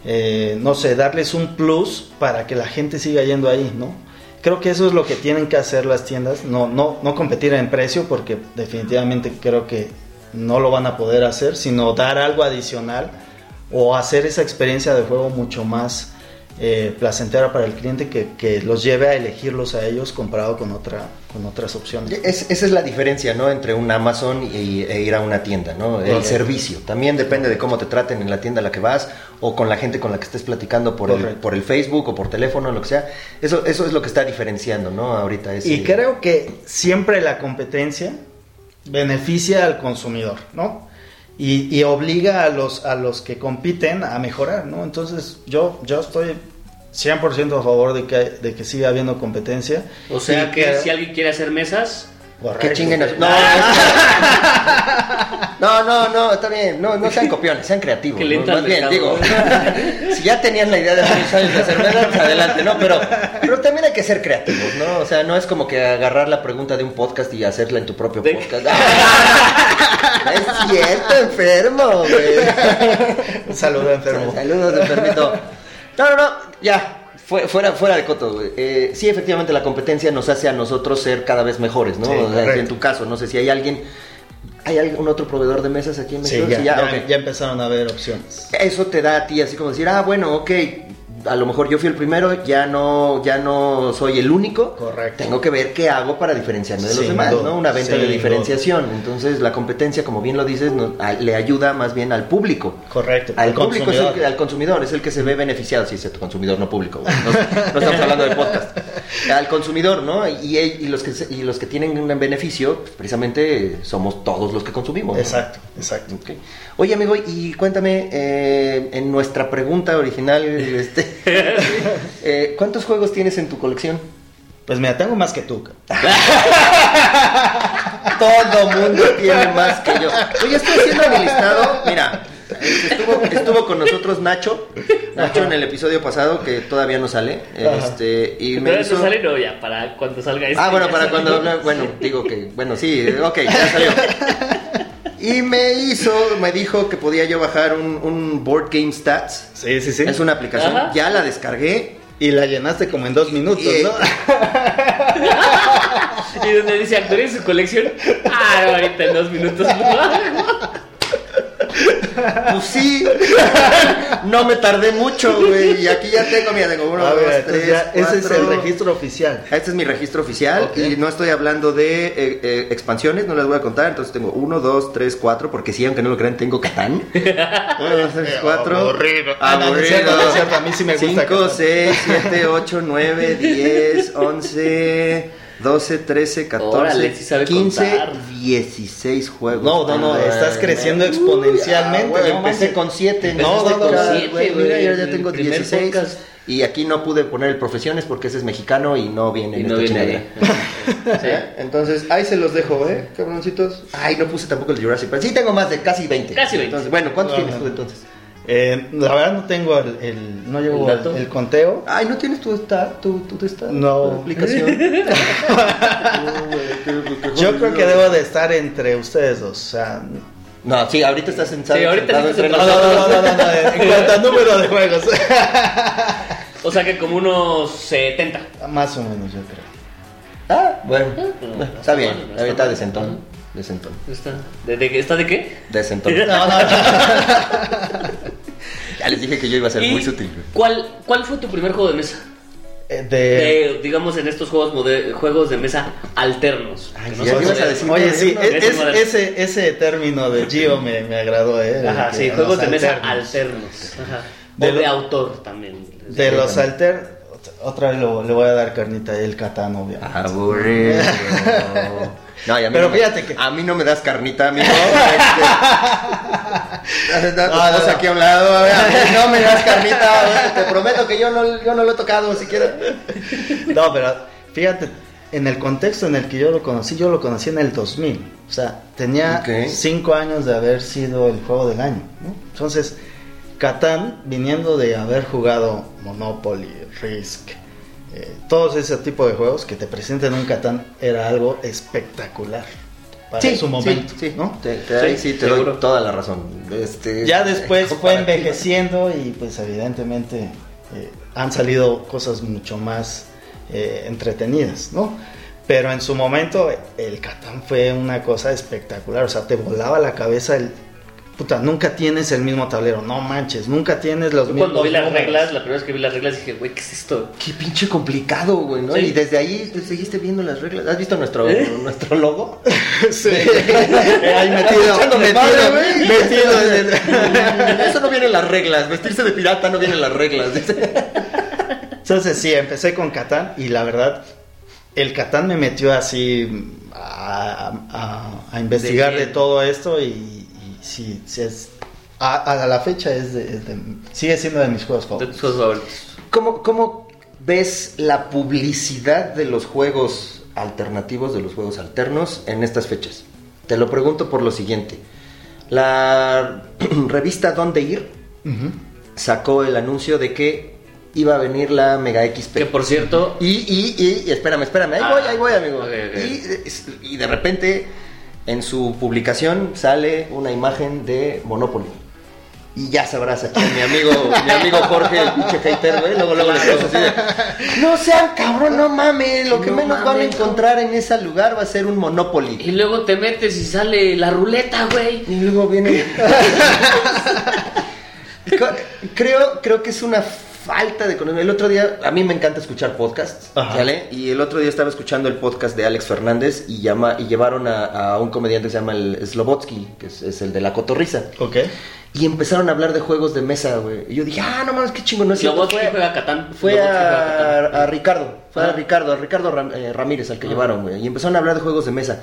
eh, no sé, darles un plus para que la gente siga yendo ahí, ¿no? Creo que eso es lo que tienen que hacer las tiendas, no, no, no competir en precio porque definitivamente creo que no lo van a poder hacer, sino dar algo adicional o hacer esa experiencia de juego mucho más eh, placentera para el cliente que, que, los lleve a elegirlos a ellos comparado con, otra, con otras opciones. Es, esa es la diferencia, ¿no? Entre un Amazon y, e ir a una tienda, ¿no? El servicio. También depende de cómo te traten en la tienda a la que vas o con la gente con la que estés platicando por, el, por el Facebook o por teléfono, lo que sea. Eso, eso es lo que está diferenciando, ¿no? Ahorita. Y creo que siempre la competencia beneficia al consumidor, ¿no? Y, y obliga a los, a los que compiten a mejorar, ¿no? Entonces yo, yo estoy 100% a favor de que, de que siga habiendo competencia. O sea que si alguien quiere hacer mesas, Que chinguen a su- No, no, no, no, está bien. No, no sean copiones, sean creativos. Más bien, digo, si ya tenían la idea de hacer ensayos de cerveza, pues adelante, ¿no? Pero, pero también hay que ser creativos, ¿no? O sea, no es como que agarrar la pregunta de un podcast y hacerla en tu propio De- podcast. es cierto, enfermo, güey. Un saludo enfermo. Saludos, enfermito. No, no, no, ya. Fue- Fuera, fuera de coto, güey. Eh, sí, efectivamente, la competencia nos hace a nosotros ser cada vez mejores, ¿no? Sí, O sea, correcto. en tu caso, no sé si hay alguien. ¿Hay algún otro proveedor de mesas aquí en Sí, México? ya, ya, ya empezaron a haber opciones. Eso te da a ti así como decir, ah, bueno, ok, a lo mejor yo fui el primero, ya no, ya no soy el único. Correcto. Tengo que ver qué hago para diferenciarme de los demás, ¿no? Una venta de diferenciación. Entonces, la competencia, como bien lo dices, no- a- le ayuda más bien al público. Correcto. Al público es el consumidor. al consumidor es el que se ve beneficiado, si es el consumidor no público, no, no estamos hablando de podcast. Al consumidor, ¿no? Y, y los que y los que tienen un beneficio, pues, precisamente somos todos los que consumimos. Exacto, exacto. Oye, amigo, y cuéntame, eh, en nuestra pregunta original, este, eh, ¿cuántos juegos tienes en tu colección? Pues mira, tengo más que tú. Todo mundo tiene más que yo. Oye, estoy haciendo mi listado. Mira, estuvo, estuvo con nosotros Nacho. Nacho en el episodio pasado, que todavía no sale. Este, y me pero hizo... eso sale no ya para cuando salga este. Ah, bueno, para salió. cuando. Bueno, digo que. Bueno, sí, ok, ya salió. Y me hizo, me dijo que podía yo bajar un, un Board Game Stats. Sí, sí, sí. Es una aplicación. Ajá. Ya la descargué. Y la llenaste como en dos minutos, Y- ¿no? Y donde dice actualiza su colección. Ah, no, ahorita en dos minutos. Pues sí. no me tardé mucho, güey. Y aquí ya tengo, mira, tengo uno, A dos, ver, tres, ya, ese es el cuatro. registro oficial. Este es mi registro oficial Ok. y no estoy hablando de eh, eh, expansiones, no las voy a contar. Entonces tengo 1, 2, 3, 4, porque sí, aunque no lo crean, tengo Catán. 1, 2, 3, 4. Aburrido. Ah, no, no es cierto, no es cierto, a mí sí me gusta 5, Catán. 6, 7, 8, 9, 10, 11, 12, 13, 14, Órale, sí sabe 15, contar. 16 juegos. No, no, no, estás creciendo exponencialmente, ah, no empecé manches. con 7. No, no, no, Mira, yo ya tengo primer 16. podcast. Y aquí no pude poner el profesiones porque ese es mexicano y no viene Y en no esta viene ahí. ¿Eh? Entonces, ahí se los dejo, ¿eh, cabroncitos? Ay, no puse tampoco el Jurassic Park. Sí, tengo más de casi 20. Casi 20. Entonces, bueno, ¿cuántos No, tienes no. tú entonces? Eh, la verdad no tengo el, el- no llevo ¿El el, dato? el conteo. Ay, ¿no tienes tu esta, tu, tu, esta, No. tu aplicación? Yo creo que debo de estar entre ustedes dos. O sea, No, sí, ahorita estás sentado, Sí, ahorita estás entre no, no, nosotros. no, no, no, no, en cuanto a número de juegos. O sea que como unos 70. Más o menos, yo creo. Ah, bueno, no, está bien, ahorita está mal. decentón, decentón, ¿Está de, de, ¿está de qué? decentón. No, no, no. Ya les dije que yo iba a ser ¿Y muy sutil. ¿cuál, ¿Cuál fue tu primer juego de mesa? Eh, De... De, digamos, en estos juegos, mode- juegos de mesa alternos. Ay, no ya son ibas a de- decir- Oye, sí, es- Es ese, ese término de Gio me, me agradó, ¿eh? Ajá, sí, juegos de mesa alternos. Ajá. De o de lo- autor también. De Sí, los alter... Otra vez lo- le voy a dar carnita el Catán, obviamente. Aburrido. No, y a mí Pero no me- fíjate que- A mí no me das carnita, amigo. Este... No, no, no. aquí a un lado. a ver, a mí no me das carnita. a ver, Te prometo que yo no, yo no lo he tocado siquiera. No, pero fíjate, en el contexto en el que yo lo conocí, yo lo conocí en el 2000. O sea, tenía Ok. cinco años de haber sido el juego del año. ¿no? Entonces, Catán, viniendo de haber jugado Monopoly, Risk, eh, todos ese tipo de juegos que te presentan un Catán, era algo espectacular para su momento. Sí, sí, ¿no? Te, te- ahí Sí, sí te seguro. doy toda la razón. Este, Ya después fue envejeciendo y pues evidentemente eh, han salido cosas mucho más eh, entretenidas, ¿no? Pero en su momento el Catán fue una cosa espectacular, o sea, te volaba la cabeza el... Puta, nunca tienes el mismo tablero, no manches, nunca tienes los Yo mismos cuando vi las números. reglas, la primera vez que vi las reglas dije, güey, ¿qué es esto? Qué pinche complicado, güey, ¿no? Sí. Y desde ahí te seguiste viendo las reglas. ¿Has visto nuestro, nuestro logo? Sí. Ahí metido, metido, metido en el- Eso no viene en las reglas. Vestirse de pirata no viene en las reglas. dice. Entonces sí, empecé con Catán y la verdad el Catán me metió así a, a- a investigar De todo esto y sí, sí es, a, a la fecha es de, es de- sigue siendo de mis juegos De favoritos. tus juegos favoritos. ¿Cómo, ¿Cómo ves la publicidad de los juegos alternativos, de los juegos alternos en estas fechas? Te lo pregunto por lo siguiente. La revista Dónde Ir sacó el anuncio de que iba a venir la Mega XP. Que por cierto, Y, y, y, y espérame, espérame, ahí Ah, voy, ahí voy, amigo. y de repente en su publicación sale una imagen de Monopoly. Y ya sabrás aquí mi amigo, mi amigo Jorge, el pinche hater, güey. Luego, luego le puso así de, No sean cabrón, no mames. Lo que No menos van a mames, encontrar en ese lugar va a ser un Monopoly. y luego te metes y sale la ruleta, güey. Y luego viene. Creo, creo que es una falta de conocimiento. El otro día, a mí me encanta escuchar podcasts, Ajá. ¿sale? Y el otro día estaba escuchando el podcast de Alex Fernández y, llama, y llevaron a, a un comediante que se llama el Slobotsky, que es, es el de la cotorriza. Ok. Y empezaron a hablar de juegos de mesa, güey. Y yo dije, ah, no mames, qué chingo, no es cierto. Slobotsky Fue- juega Catán. fue Slobotsky juega a, Catán. a Ricardo, fue Ah. a Ricardo, a Ricardo Ram- eh, Ramírez al que Ah. llevaron, güey. Y empezaron a hablar de juegos de mesa.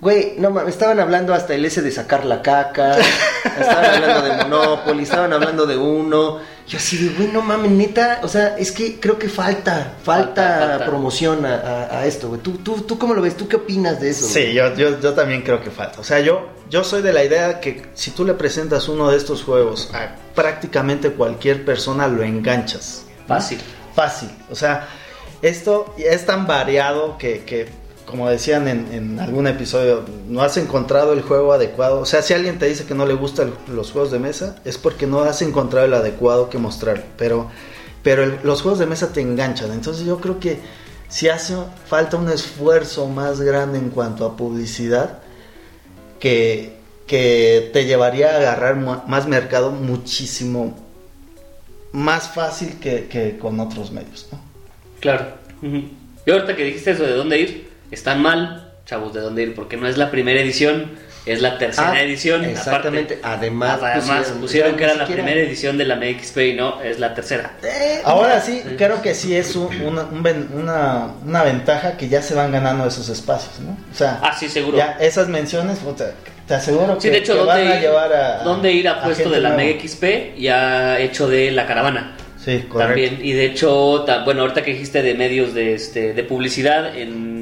Güey, no mames, estaban hablando hasta el ese de sacar la caca, estaban hablando de Monopoly, estaban hablando de uno. Yo así de, güey, no mames, neta, o sea, es que creo que falta, falta, Falta, falta. promoción a, a- a esto, güey. ¿Tú, tú, ¿Tú cómo lo ves? ¿Tú qué opinas de eso? Sí, yo, yo, yo también creo que falta. O sea, yo, yo soy de la idea que si tú le presentas uno de estos juegos a prácticamente cualquier persona, lo enganchas. Fácil. Fácil. O sea, esto es tan variado que, que, como decían en, en algún episodio, no has encontrado el juego adecuado. O sea, si alguien te dice que no le gustan los juegos de mesa, es porque no has encontrado el adecuado que mostrar. Pero, pero los juegos de mesa te enganchan. Entonces yo creo que si hace falta un esfuerzo más grande en cuanto a publicidad, que, que te llevaría a agarrar más mercado muchísimo más fácil que, con otros medios. Claro. Y ahorita que dijiste eso de dónde ir, están mal, chavos, de dónde ir, porque no es la primera edición, es la tercera Ah, edición. exactamente. aparte. Además, además pusieron- pusieron, que era la siquiera- primera edición de la MXP y no, es la tercera. Eh, Ahora sí, creo que sí es un- una, un una, una ventaja que ya se van ganando esos espacios, ¿no? O sea, Ah, sí, seguro. ya esas menciones, te aseguro que, Sí, de hecho, que ¿dónde, van a ir, llevar a... dónde ir a a puesto de la. Mega XP y ha hecho de la caravana. Sí, correcto. También, y de hecho, ta- bueno, ahorita que dijiste de medios de, este, de publicidad, en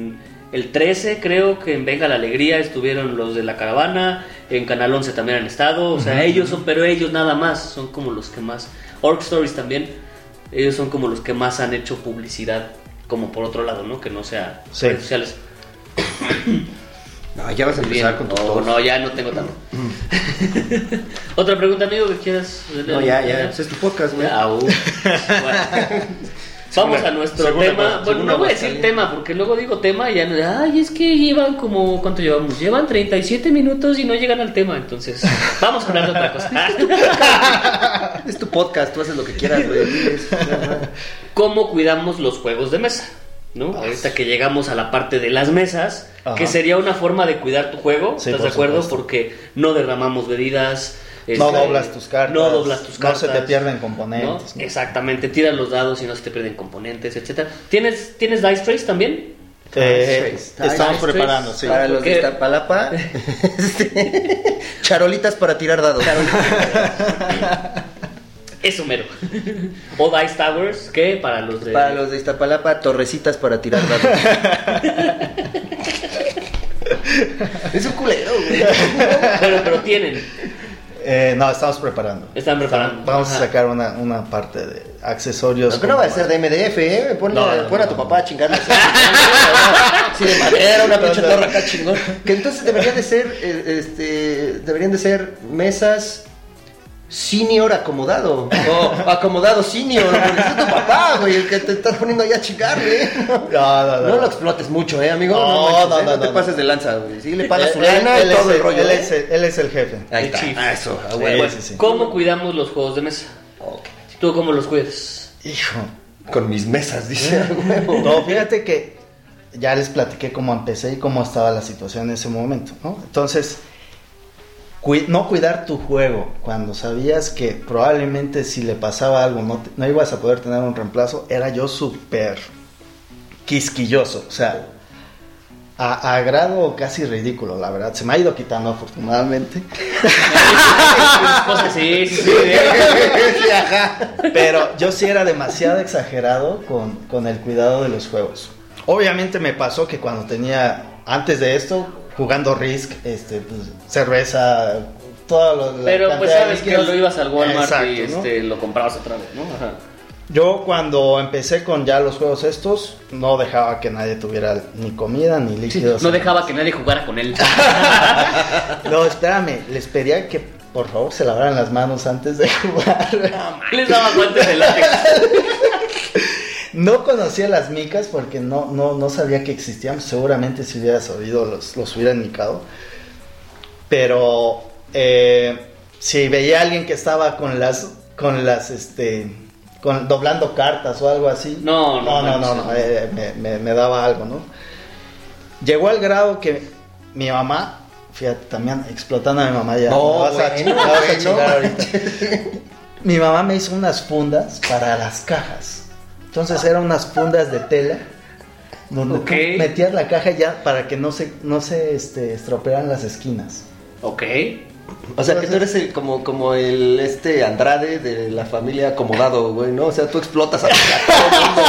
el 13 creo que en Venga la Alegría estuvieron los de la caravana, en Canal 11 también han estado, o sea, ellos son, pero ellos nada más, son como los que más, Orc Stories también, ellos son como los que más han hecho publicidad, como por otro lado, ¿no? Que no sea Sí. redes sociales. No, ya vas a bien. empezar con tu No, tos. no, ya no tengo tanto. Otra pregunta, amigo, que quieras. No, ya, ya, pues es tu podcast, güey. Ya, uh. Bueno. Vamos a nuestro tema. bueno, no voy a decir ¿eh? tema, porque luego digo tema y ya me ay, es que llevan como, ¿cuánto llevamos? Llevan 37 minutos y no llegan al tema, entonces vamos a hablar de otra cosa. Es tu podcast, tú haces lo que quieras. ¿Cómo cuidamos los juegos de mesa? ¿No? Ahorita que llegamos a la parte de las mesas, Ajá. que sería una forma de cuidar tu juego, Sí, ¿estás de acuerdo? supuesto. Porque no derramamos bebidas. No este, doblas tus cartas. No doblas tus No cartas. se te pierden ¿no? componentes. ¿no? Exactamente, tiras los dados y no se te pierden componentes, etcétera. ¿Tienes, ¿tienes Dice Trace también? Eh, Dice estamos Trace. preparando, sí. Para los de Porque- Iztapalapa, este, charolitas para tirar dados. Eso mero. o Dice Towers, que para los de... Para los de Iztapalapa, torrecitas para tirar dados. es un culero, güey. Bueno, pero tienen. Eh, no, estamos preparando. Están preparando. Vamos a sacar una, una parte de accesorios. Lo que no va a ser de MDF, ¿eh? Pon, No, no, pon a tu papá a chingarle. Sí, de madera, una pinche torre acá chingón. Que entonces deberían de ser, eh, este, deberían de ser mesas senior acomodado. O acomodado senior, porque es tu papá, güey, el que te estás poniendo ahí a chingarle. No, no, no. No lo explotes mucho, ¿eh, amigo? No, manches, no, ¿eh? no, te no, pases no. de lanza, güey. Sí, le pagas su Él- lana él y es todo el rollo, Él ¿eh? es, el, él es el jefe. Ahí El está. chief. Ah, eso, ah, Sí, güey. Bueno, sí, sí. ¿Cómo cuidamos los juegos de mesa? Ok. ¿Tú cómo los cuidas? Hijo. Con mis mesas, dice. No, fíjate que ya les platiqué cómo empecé y cómo estaba la situación en ese momento, ¿no? Entonces, no cuidar tu juego cuando sabías que probablemente si le pasaba algo no, te- no ibas a poder tener un reemplazo, era yo súper quisquilloso, o sea, a, a grado casi ridículo, la verdad. Se me ha ido quitando afortunadamente. Sí, sí, sí. Sí, ajá. Pero yo sí era demasiado exagerado con, con el cuidado de los juegos. Obviamente me pasó que cuando tenía, antes de esto, jugando Risk, este, pues, cerveza, todo lo Pero pues sabes que líquidos. lo ibas al Walmart Exacto, y ¿no? este, lo comprabas otra vez, ¿no? Ajá. Yo cuando empecé con ya los juegos estos, no dejaba que nadie tuviera ni comida ni Sí, líquidos. no dejaba que nadie jugara con él. No, espérame, les pedía que por favor se lavaran las manos antes de jugar. Les daba guantes de látex. No conocía las micas porque no, no, no sabía que existían. Seguramente si hubiera sabido los, los hubieran micado. Pero eh, si veía a alguien que estaba con las, con las, este, con, doblando cartas o algo así. No, no, no, no, no, no, no, eh, me, me- me daba algo, ¿no? Llegó al grado que mi mamá, fíjate, también explotando a mi mamá ya. No, me vas a, bueno, me vas a bueno. chingar ahorita. Mi mamá me hizo unas fundas para las cajas. Entonces eran unas fundas de tela donde tú metías la caja ya para que no se, no se este, estropearan las esquinas. Ok. O sea, que tú eres el- como, como el este Andrade de la familia acomodado, güey, ¿no? O sea, tú explotas a, todo el mundo.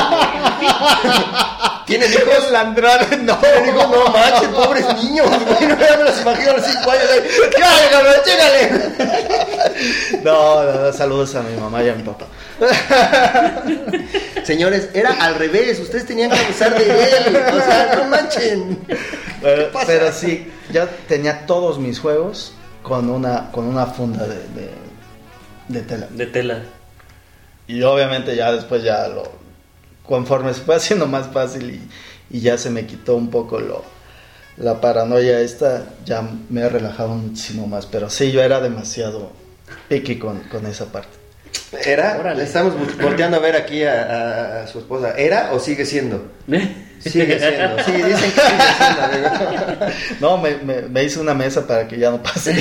¿Tienes hijos? Andrade, no. ¿Tienes hijos? No manches, pobres niños, güey. No, ya me los imagino a los cinco años. güey. ¡Cállate, cabrón, chégale! No, no, no, saludos a mi mamá y a mi papá. Señores, era al revés. Ustedes tenían que abusar de él. O sea, no manchen. Pero, sí, yo tenía todos mis juegos con una, con una funda de, de, de tela. De tela. Y obviamente ya después ya lo, conforme se fue haciendo más fácil y, y ya se me quitó un poco lo, la paranoia esta, ya me he relajado muchísimo más. Pero sí, yo era demasiado picky con, con esa parte. ¿Era? Órale. Estamos volteando a ver aquí a, a- a su esposa. ¿Era o sigue siendo? Sigue siendo. Sí, dicen que sigue siendo, amigo. No, me, me, me hice una mesa para que ya no pase.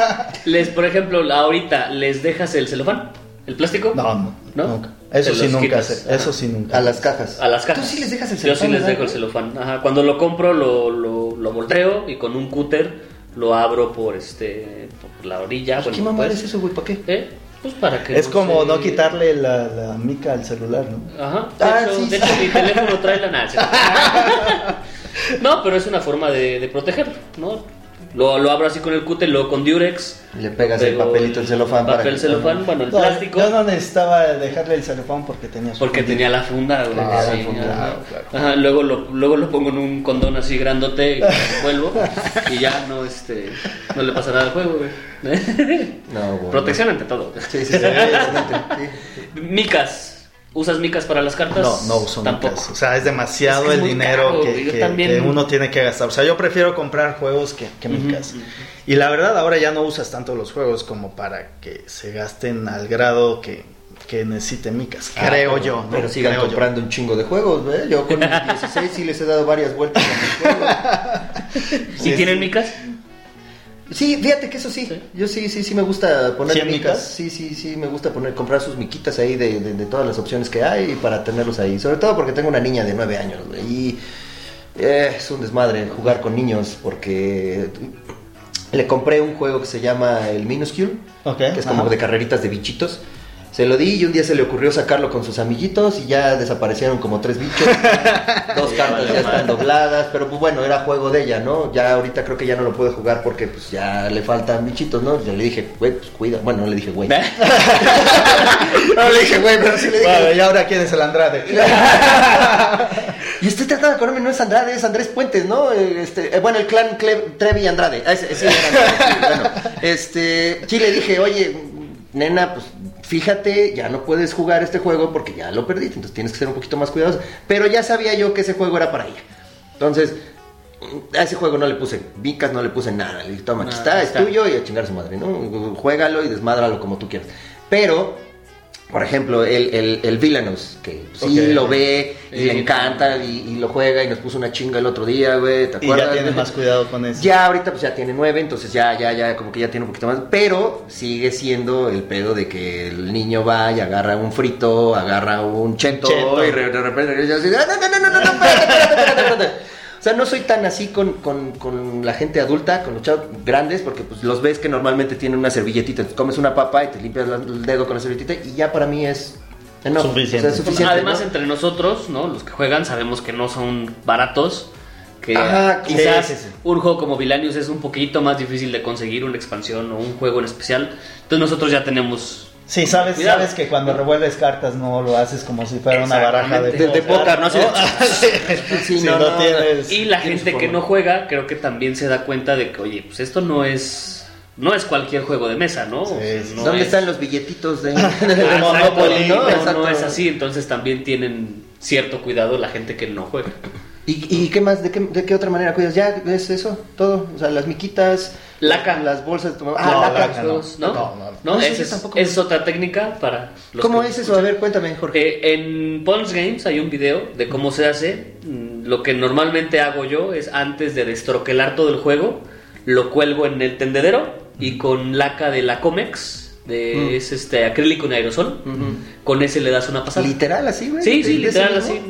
Les, por ejemplo, ahorita, ¿les dejas el celofán? ¿El plástico? No, no, ¿No? nunca. Eso sí nunca quitas. Ajá. eso sí nunca. A las cajas. A las cajas. Tú sí les dejas el Yo celofán. sí les dejo el celofán. Ajá. Cuando lo compro, lo, lo, lo volteo y con un cúter lo abro por este por la orilla. ¿Qué bueno, mamá pues, es eso, güey? ¿Para qué? ¿eh? Pues para que. Es como se- no quitarle la, la mica al celular, ¿no? Ajá. De, Ah, hecho, sí, de sí. hecho, mi teléfono trae la nada. No, pero es una forma de, de protegerlo, ¿no? Lo, lo abro así con el cúter, luego con Durex. Le pegas el papelito, el celofán para Papel que- celofán, bueno, el No, plástico. Yo no necesitaba dejarle el celofán porque tenía su Porque fundita. tenía la funda, güey. Tenía la sí, funda, ajá. claro. Ajá, luego lo, luego lo pongo en un condón así grandote y lo vuelvo y ya no este no le pasa nada al juego, güey. No, güey. Protección ante todo. Sí, sí, sí. Micas. ¿Usas micas para las cartas? No, no uso Tampoco. micas. O sea, es demasiado Es que es el dinero caro, que, güey. Yo que- también. que uno tiene que gastar. O sea, yo prefiero comprar juegos que, micas. Y la verdad, ahora ya no usas tanto los juegos como para que se gasten al grado que, que necesiten micas. Ah, creo pero- yo. ¿no? Pero sigan Creo yo. comprando un chingo de juegos, ¿ve? Yo con mis 16 sí les he dado varias vueltas a mis juegos. ¿Y Sí, tienen sí. micas? Sí, fíjate que eso sí. Sí. Yo sí, sí, sí me gusta poner ¿Sí, micas. Sí, sí, sí, me gusta poner, comprar sus miquitas ahí de, de- de todas las opciones que hay para tenerlos ahí. Sobre todo porque tengo una niña de 9 años, güey, Y eh, es un desmadre jugar con niños porque le compré un juego que se llama el Minuscule, Ok, que es como ajá. de carreritas de bichitos. Se lo di y un día se le ocurrió sacarlo con sus amiguitos y ya desaparecieron como tres bichos. Dos cartas ya están dobladas, pero pues bueno, era juego de ella, ¿no? Ya ahorita creo que ya no lo puede jugar porque pues ya le faltan bichitos, ¿no? Ya le dije, güey, pues cuida. Bueno, no le dije, güey. No le dije, güey, pero sí le dije. Bueno, ¿y ahora quién es el Andrade? Y estoy tratando de acordarme, no es Andrade, es Andrés Puentes, ¿no? Eh, Este, eh, bueno, el clan Cle- Trevi Andrade. Ah, ese- sí, era Andrade, sí, bueno, este, sí le dije, oye, nena, pues fíjate, ya no puedes jugar este juego porque ya lo perdiste, entonces tienes que ser un poquito más cuidadoso. Pero ya sabía yo que ese juego era para ella. Entonces, a ese juego no le puse vicas, no le puse nada. Le dije, toma, aquí está, es tuyo y a chingar a su madre, ¿no? Juégalo y desmádralo como tú quieras. Pero por ejemplo, el, el, el Villainous, que sí lo ve y le encanta y, y lo juega y nos puso una chinga el otro día, güey, ¿te Y acuerdas? ya tienes güey? más cuidado con eso. Ya ahorita pues ya tiene nueve, entonces ya, ya, ya, como que ya tiene un poquito más. Pero sigue siendo el pedo de que el niño va y agarra un frito, agarra un cheto, Cheto. y de repente regresa así, "Ah, no, no, no, no, no, no, espérate, espérate, espérate, espérate". O sea, no soy tan así con, con, con la gente adulta, con los chavos grandes, porque pues los ves que normalmente tienen una servilletita. Entonces, comes una papa y te limpias el dedo con la servilletita y ya para mí es... enough. Suficiente. O sea, es suficiente, Además, ¿no? entre nosotros, ¿no? Los que juegan sabemos que no son baratos. Que Ajá, quizás sí, sí, sí. un juego como Vilanius es un poquito más difícil de conseguir una expansión o un juego en especial. Entonces nosotros ya tenemos Sí, sabes, Cuidado. sabes que cuando revuelves cartas no lo haces como si fuera una baraja de. De- de póker, ¿no? Así de- si Sí, no, no, no, tienes... Y la gente que no juega, creo que también se da cuenta de que, oye, pues esto no es no es cualquier juego de mesa, ¿no? Sí, O sea, sí. no ¿Dónde es- están los billetitos de, Ah, Monopoly, no? no es así, entonces también tienen cierto cuidado la gente que no juega. ¿Y, y qué más? ¿De qué, ¿De qué otra manera cuidas? ¿Ya es eso? ¿Todo? O sea, las miquitas, Laca. las bolsas de. No, Ah, laca. laca no. ¿no? No, no. No, No, esa es, tampoco. es otra técnica para los ¿Cómo es eso? A ver, cuéntame, Jorge. Eh, en Pons Games hay un video de cómo se hace. Mm, Lo que normalmente hago yo es antes de destroquelar todo el juego, lo cuelgo en el tendedero y con laca de la Comex, de, Mm. es este acrílico en aerosol, con ese le das una pasada. Literal, así, güey. Sí, ¿De- sí, literal así.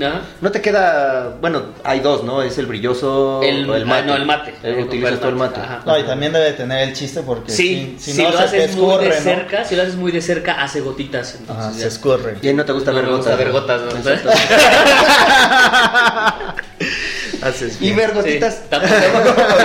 Ajá. No te queda. Bueno, hay dos, ¿no? Es el brilloso. El- o el ah, mate. no, el mate. Eh, que utilizas todo el mate. Ajá. No, y también debe tener el chiste porque Sí, si, si, si no lo se haces muy de ¿no? cerca, si lo haces muy de cerca, hace gotitas. Entonces Ajá, ya. se escurre. Y no te gusta No ver me gotas. gusta ver gotas, ¿no? Haces ¿Y Sí, ver gotitas? sí, tampoco.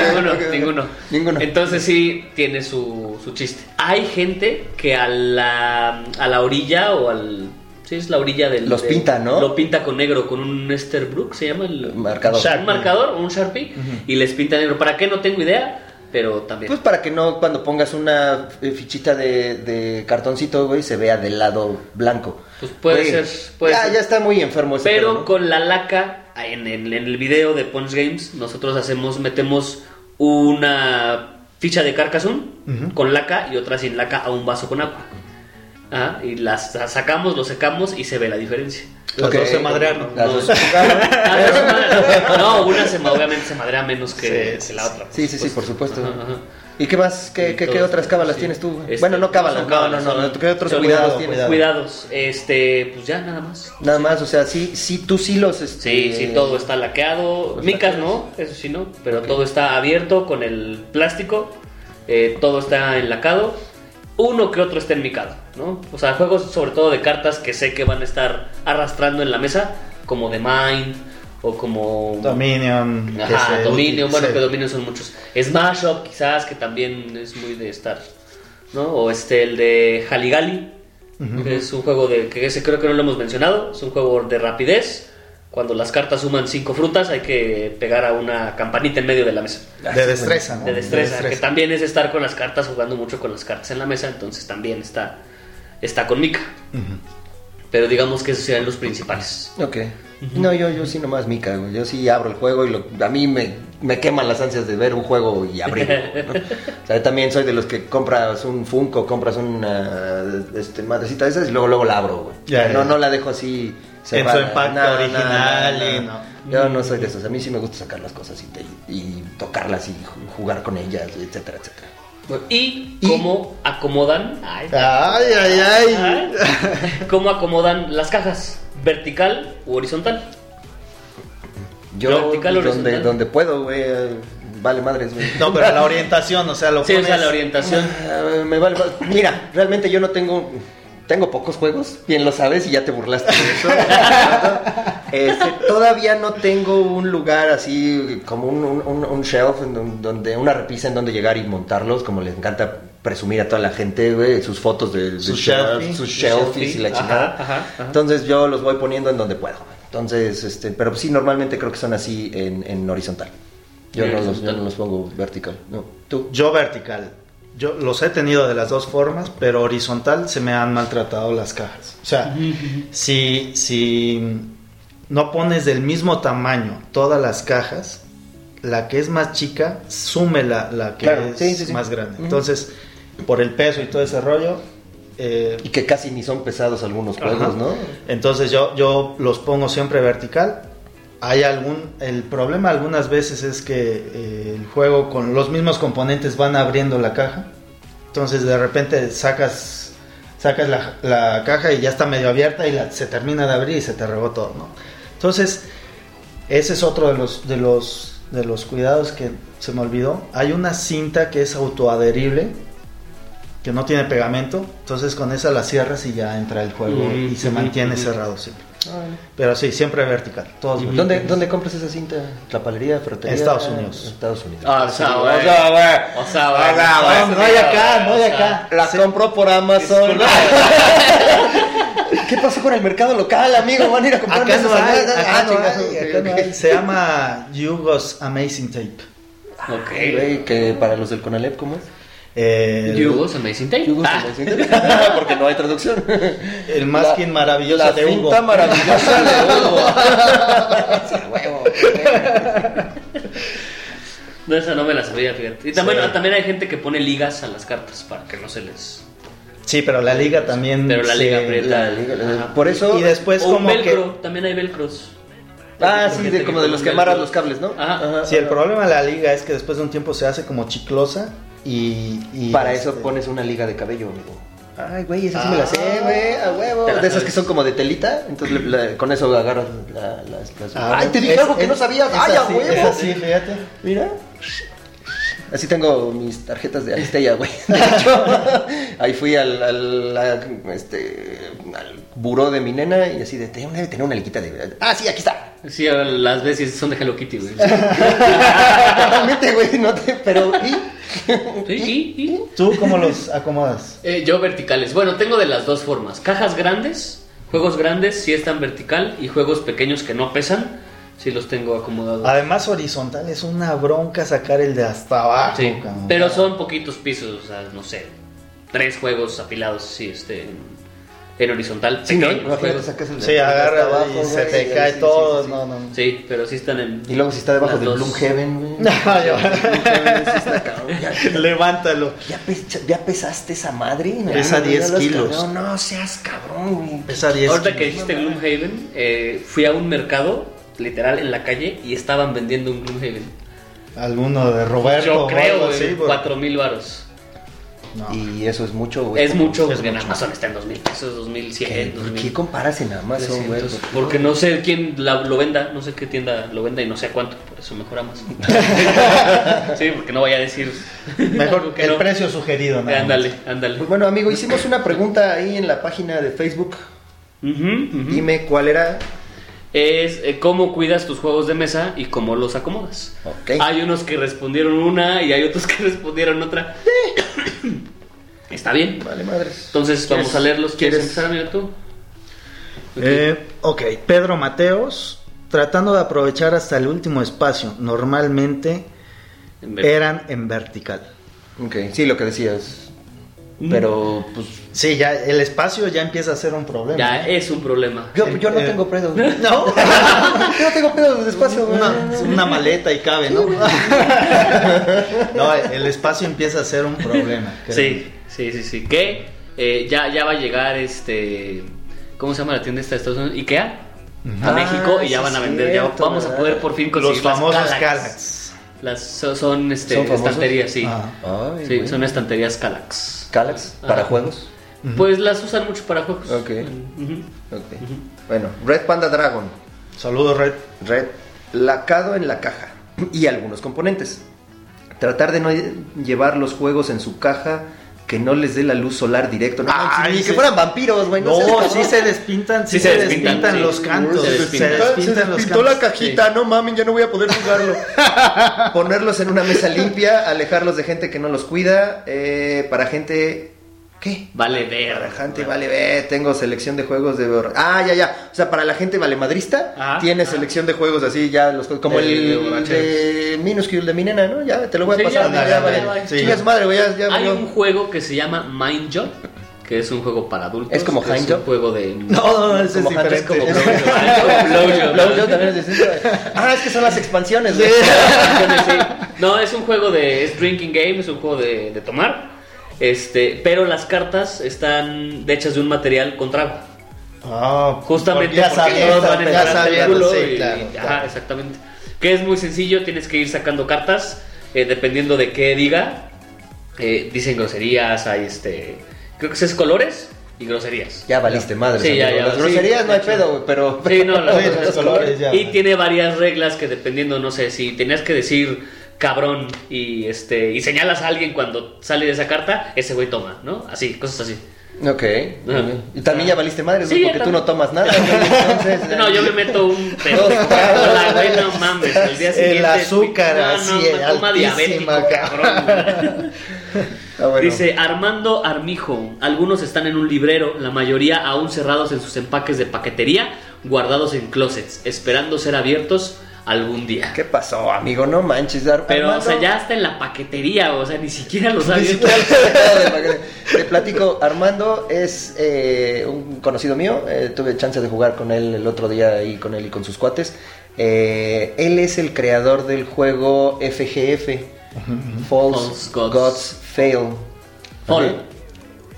ninguno, ninguno. Ninguno. Entonces sí tiene su, su chiste. Hay gente que a la, a la orilla o al... Sí, es la orilla del... Los del- pinta, ¿no? Lo pinta con negro, con un Esterbrook, se llama el... Marcador. Sharp. Un marcador, un Sharpie, y les pinta negro. ¿Para qué? No tengo idea, pero también. Pues para que no, cuando pongas una eh, fichita de, de cartoncito, güey, se vea del lado blanco. Pues puede Güey, ser, puede ya, ser. ya está muy enfermo ese Pero pedo, ¿no? con la laca, en, en- en el video de Punch Games, nosotros hacemos, metemos una ficha de Carcassonne Ujú. con laca y otra sin laca a un vaso con agua. Ah, y las las sacamos, lo secamos y se ve la diferencia. Las dos se madrearon. Las No. dos se no, no, una se, obviamente se madrea menos que, Sí, que la otra. Sí, sí, sí, por supuesto. Ajá, ajá. ¿Y qué más? ¿Qué, qué, qué otras cábalas sí. tienes tú? güey? Este, bueno, no cábalas, no, no, no, son- ¿Qué otros cuidados cuidado, tienes? cuidado. Cuidados, este, pues ya nada más. Nada más, o sea, sí, sí, tú sí los... este, Sí, sí, todo está laqueado. los Micas no, eso sí no, pero todo está abierto con el plástico. eh, todo está enlacado. Uno que otro está enmicado, ¿no? O sea, juegos sobre todo de cartas que sé que van a estar arrastrando en la mesa, como The Mind o como. Dominion. Ajá, Dominion, bueno, que Dominion son muchos. Smash Up, quizás, que también es muy de estar, ¿no? O este, el de Haligali, que es un juego de, que ese creo que no lo hemos mencionado, es un juego de rapidez. Cuando las cartas suman cinco frutas, hay que pegar a una campanita en medio de la mesa. De destreza, ¿no? De destreza, que también es estar con las cartas, jugando mucho con las cartas en la mesa, entonces también está, está con Mika. Pero digamos que esos serían los principales. Ok. No, yo, yo sí nomás mica, güey. Yo sí abro el juego y lo- a mí me, me queman las ansias de ver un juego y abrirlo. ¿no? O sea, yo también soy de los que compras un Funko, compras una este, madrecita de esas y luego luego la abro, güey. Ya, no, no la dejo así. su empaque original y no. Yo no soy de esos. A mí sí me gusta sacar las cosas y, te- y tocarlas y ju- jugar con ellas, etcétera, etcétera. Y, Y- cómo acomodan. Ay, Ay, ay, ay. ay, cómo acomodan las cajas, vertical u horizontal. Yo, Vertical, donde, horizontal. donde puedo, güey, vale madres, güey. No, pero la orientación, o sea, lo Sí, o sea, la orientación. Ah, me vale- Mira, realmente yo no tengo. Tengo pocos juegos, bien lo sabes, y ya te burlaste de eso. Este, todavía no tengo un lugar así como un, un- shelf, en don- donde una repisa en donde llegar y montarlos, como les encanta presumir a toda la gente, güey, sus fotos de, de Sus shelf, shelfies. sus Sus shelfies y la chingada. ajá, ajá, ajá. Entonces yo los voy poniendo en donde puedo. Entonces, este, pero sí, normalmente creo que son así en, en horizontal. Yo En no, los, yo horizontal. no los pongo vertical. No, tú. Yo vertical. Yo los he tenido de las dos formas, pero horizontal se me han maltratado las cajas. O sea, si, si no pones del mismo tamaño todas las cajas, la que es más chica sume la, la que Claro, es sí, sí, sí. más grande. Ujú. Entonces, por el peso y todo ese rollo, eh, Y que casi ni son pesados algunos Ajá. juegos, ¿no? Entonces yo, yo los pongo siempre vertical. Hay algún, el problema algunas veces es que eh, el juego con los mismos componentes van abriendo la caja. Entonces de repente sacas, sacas la, la caja y ya está medio abierta y la- se termina de abrir y se te todo, ¿no? Entonces ese es otro de los, de los, de los cuidados que se me olvidó. Hay una cinta que es autoadherible, que no tiene pegamento. Entonces con esa la cierras y ya entra el juego Mm, y se mantiene cerrado siempre. Pero sí, siempre vertical. Todos. ¿Dónde. ¿Dónde compras esa cinta? ¿La palería, ferretería? En Estados Unidos. En Estados Unidos. Ah, o sea, güey. O sea, güey. O sea, O sea, güey. güey. No, no hay acá, no hay acá. La compró por Amazon. ¿Qué pasó con el mercado local, amigo? Van a ir a comprar Acá no hay, acá Ah, no hay, ok, acá no ok. hay. Se llama Yugos Amazing Tape. Ok. Que para los del Conalep, ¿cómo es? Eh, Yugos Amazing Tape. Yugos Ah. Amazing Porque no hay traducción. el masking La- maravilloso la de Hugo. maravillosa de Hugo. Sí, huevo. No, esa no me la sabía, fíjate. Y también, Sí. también hay gente que pone ligas a las cartas para que no se les. Sí, pero la liga también. Pero la se- liga aprieta. La Ajá. Por eso. Y después o como velcro, que. también hay velcros. Ah, sí, de, como de los que amarras los cables, ¿no? Ajá. Sí, el problema de la liga es que después de un tiempo se hace como chiclosa y. y Para eso este, pones una liga de cabello, amigo. Ay, güey, esa sí me la sé, Ah. güey, a huevo. De esas que son como de telita, entonces le- con eso agarras la- las... las- Ah, Ay, te dije es- algo que es- no sabías. Ay, a huevo. Así, fíjate. Mira. Así tengo mis tarjetas de Aristella, güey. De hecho, ahí fui al, al, este, al buró de mi nena y así de, tenía una, tenía una liquita de... Ah, sí, aquí está. Sí, las veces son de Hello Kitty, güey. Totalmente, güey, no te... Pero, ¿y? Sí, ¿Tú cómo los acomodas? Eh, yo verticales. Bueno, tengo de las dos formas. Cajas grandes, juegos grandes sí están vertical y juegos pequeños que no pesan, sí los tengo acomodados. Además, horizontal es una bronca sacar el de hasta abajo. Sí, pero son poquitos pisos, o sea, no sé, tres juegos apilados, sí, este, en, en horizontal, Sí, ¿no? pequeños Imagínate, juegos. sacas el de Sí, agarra abajo, y se te cae todo. sí. No, no. Sí, pero sí están en... Y luego si está debajo del dos. Bloomhaven, güey. No, yo- Bloomhaven sí está cabrón. Ya- Levántalo. ¿Ya, ya pesaste esa madre? Pesa No, 10 ya lo has kilos. cargado. No, seas cabrón, güey. Pesa 10 Ahorita que dijiste Gloomhaven, eh, fui a un mercado, literal, en la calle, y estaban vendiendo un Gloomhaven. Alguno de Roberto. Yo creo, cuatro mil varos. No. Y eso es mucho, güey. Es mucho, es porque en. Amazon está en dos mil pesos, dos mil ¿Qué? cien, ¿Por dos qué mil comparas en Amazon, güey? 300? Porque no sé quién la- lo venda, no sé qué tienda lo venda y no sé cuánto, por eso mejor Amazon. sí, porque no vaya a decir Mejor algo el precio sugerido. más. Ándale, ándale. Pues bueno, amigo, hicimos una pregunta ahí en la página de Facebook. Dime cuál era. Es eh, cómo cuidas tus juegos de mesa y cómo los acomodas. Ok. Hay unos que respondieron una y hay otros que respondieron otra. Está bien. Vale, madres. Entonces vamos ¿Quieres- a leerlos. ¿Quieres quieres- empezar, amigo, tú? Ok. Eh, ok, Pedro Mateos, tratando de aprovechar hasta el último espacio, normalmente En eran en vertical. Ok, sí, lo que decías. Pero, pues. Sí, ya el espacio ya empieza a ser un problema. Ya es un problema. Yo, yo no Eh, tengo pedo. No, Yo no tengo pedo de espacio, una, una maleta y cabe, ¿no? no, el espacio empieza a ser un problema. creo. Sí, sí, sí, sí. Que eh, ya, ya va a llegar este. ¿Cómo se llama la tienda esta de Estados Unidos? IKEA. A Ah, México y ya sí van a vender. ya vamos a poder por fin conseguir Los las famosos. Kallax. Las so- son, este, ¿Son estanterías, sí. Ah. Ay, sí, son estanterías Kallax. Calax, para Ajá. juegos. Pues las usan mucho para juegos. Ok. Bueno, Red Panda Dragon. Saludos, Red. Red lacado en la caja y algunos componentes. Tratar de no llevar los juegos en su caja que no les dé la luz solar directo. No, Ay, ni que fueran vampiros, güey. No, cabrón. sí se despintan, sí, Sí se se despintan, despintan, sí. los cantos. Se Se despintan. los despintó cantos. la cajita, no mames, ya no voy a poder jugarlo. Ponerlos en una mesa limpia, alejarlos de gente que no los cuida, eh, para gente... ¿Qué? Vale ver. Vale ver, tengo selección de juegos de... Ah, ya, ya. O sea, para la gente vale madrista, Ajá, tiene ajá. selección de juegos así, ya los como el borracheros. de Minuscule de mi nena, ¿no? Ya, te lo voy a Sí, pasar. ya, ya, ya, vale. ya, ya. Sí. Chinga su madre, güey, ya, ya Hay un juego que se llama Mind Job, que es un juego para adultos. ¿Es como Hand un Job? juego de. No, no, es Como diferente. como Blowjob. También es distinto. Ah, es que son las expansiones. No, es un juego de. Es drinking game, es un juego de, de tomar. Este, pero las cartas están hechas de un material con trago. Ah, Justamente ya porque sabía, todos van a ya sabía, culo sí, y- claro, y- ajá, claro. exactamente. Que es muy sencillo, tienes que ir sacando cartas eh, dependiendo de qué diga. Eh, dicen groserías, hay este, creo que es colores y groserías. Ya valiste madre. Sí, ya, ya, Las sí, groserías no hay pedo, güey, pero. Sí, no, las Sí, los colores ya. Y tiene varias reglas que dependiendo, no sé, si tenías que decir cabrón y este y señalas a alguien cuando sale de esa carta, ese güey toma, ¿no? Así, cosas así. Ok. Y también ya valiste madre, Sí, porque tú no tomas nada. Entonces, No, yo me meto un pedo. Hola, güey, no mames. El día El siguiente. azúcar no, así, no, una coma diabético, cabrón. Ah, bueno. Dice Armando Armijo. Algunos están en un librero, la mayoría aún cerrados en sus empaques de paquetería, guardados en closets, esperando ser abiertos algún día. ¿Qué pasó, amigo? No manches. Ar- Pero, Armando. o sea, ya está en la paquetería, o sea, ni siquiera los lo paquete. Te platico, Armando es eh, un conocido mío. eh, tuve chance de jugar con él el otro día ahí con él y con sus cuates. Eh, él es el creador del juego FGF, False, False Gods. Gods. Fail. Fall.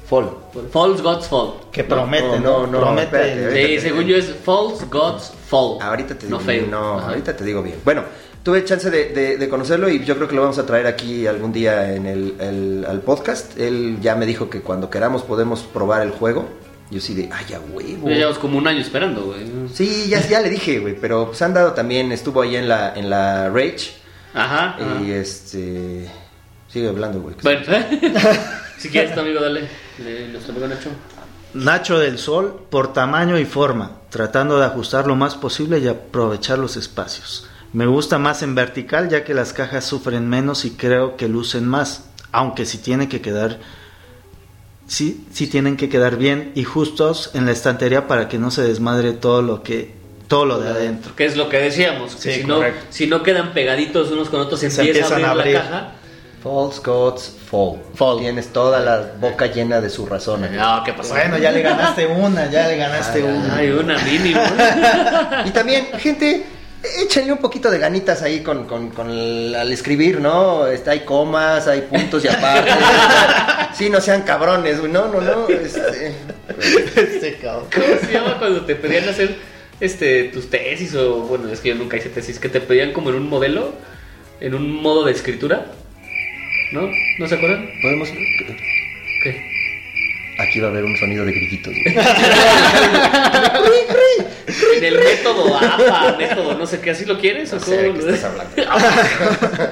Fall. False Gods Fall. Que promete, no, ¿no? no, promete. espérate, Sí, te- según yo es False Gods Fall. Ahorita te digo. No fail. No, Ajá. ahorita te digo bien. Bueno, tuve chance de, de- de conocerlo y yo creo que lo vamos a traer aquí algún día en el, el- al podcast. Él ya me dijo que cuando queramos podemos probar el juego. Yo sí de, ay, a huevo. Ya llevamos como un año esperando, güey. Sí, ya, ya le dije, güey, pero pues han dado también, estuvo ahí en la, en la Rage Ajá. ajá. y este... Sigue hablando, güey. Bueno, si quieres, tu amigo, dale. Nacho. Nacho del Sol por tamaño y forma, tratando de ajustar lo más posible y aprovechar los espacios. Me gusta más en vertical ya que las cajas sufren menos y creo que lucen más, aunque si tiene que quedar sí, sí tienen que quedar bien y justos en la estantería para que no se desmadre todo lo que todo lo de adentro. Que es lo que decíamos. Que Sí, si, no, si no quedan pegaditos unos con otros, se, empieza a empiezan abrir, a abrir. la caja. False Gods Fall. Fall. Tienes toda la boca llena de su razón. amigo. No, ¿qué pasó? Bueno, ya le ganaste una, ya le ganaste Ay, una. Hay una mínimo. Y también, gente, échenle un poquito de ganitas ahí con, con, con el- al escribir, ¿no? Está, hay comas, hay puntos y aparte. sí, no sean cabrones, güey. No, no, no. Este, Este cabrón. ¿Cómo se llama cuando te pedían hacer este tus tesis o bueno, es que yo nunca hice tesis, que te pedían como en un modelo, en un modo de escritura? ¿No? ¿No se acuerdan? podemos. ¿Qué? Aquí va a haber un sonido de grititos. güey. En el método APA, método no sé qué, ¿así lo quieres? ¿O No sé de cómo qué estás hablando.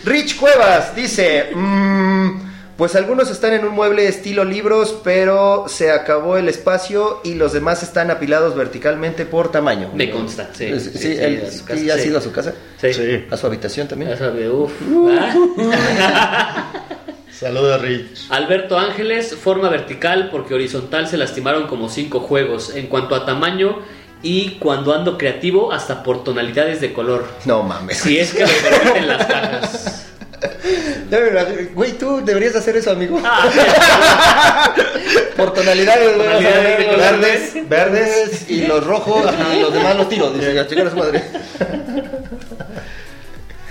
Rich Cuevas dice: mm, Pues algunos están en un mueble estilo libros, pero se acabó el espacio y los demás están apilados verticalmente por tamaño. Me consta, sí. Sí, Sí, sí, sí, él- a su casa, sí, ¿has sí. ido a su casa? Sí. Sí. ¿A su habitación también? Ya sabe, uf. Uh. Ah. Saludos, Rich. Alberto Ángeles, forma vertical porque horizontal se lastimaron como cinco juegos. En cuanto a tamaño y cuando ando creativo, hasta por tonalidades de color. No mames. Si es que lo permiten las cajas. Ya me imagino- Güey, tú deberías hacer eso, amigo. Ah, Por tonalidades, güey. Tonalidades de color, verdes, verdes y los rojos y los demás los tiro. Dice, chingar a su madre.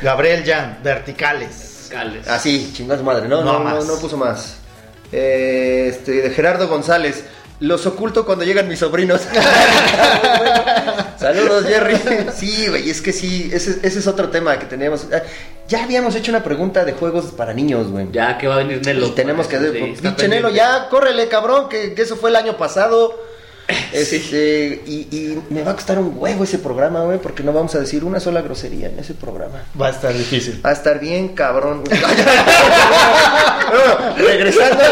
Gabriel Jan, verticales. Cales. Así, chingar a su madre. No, No no, no, más. no puso más. Eh, este, de Gerardo González. Los oculto cuando llegan mis sobrinos. Saludos, Jerry. Sí, güey, es que sí, ese, ese es otro tema que teníamos. Ya habíamos hecho una pregunta de juegos para niños, güey. Ya que va a venir Nelo. Y tenemos que Sí, Pinche Nelo, ya, córrele, cabrón, que, que eso fue el año pasado. Sí. Este, y, y me va a costar un huevo ese programa, güey, porque no vamos a decir una sola grosería en ese programa. Va a estar difícil. Va a estar bien, cabrón. No, regresando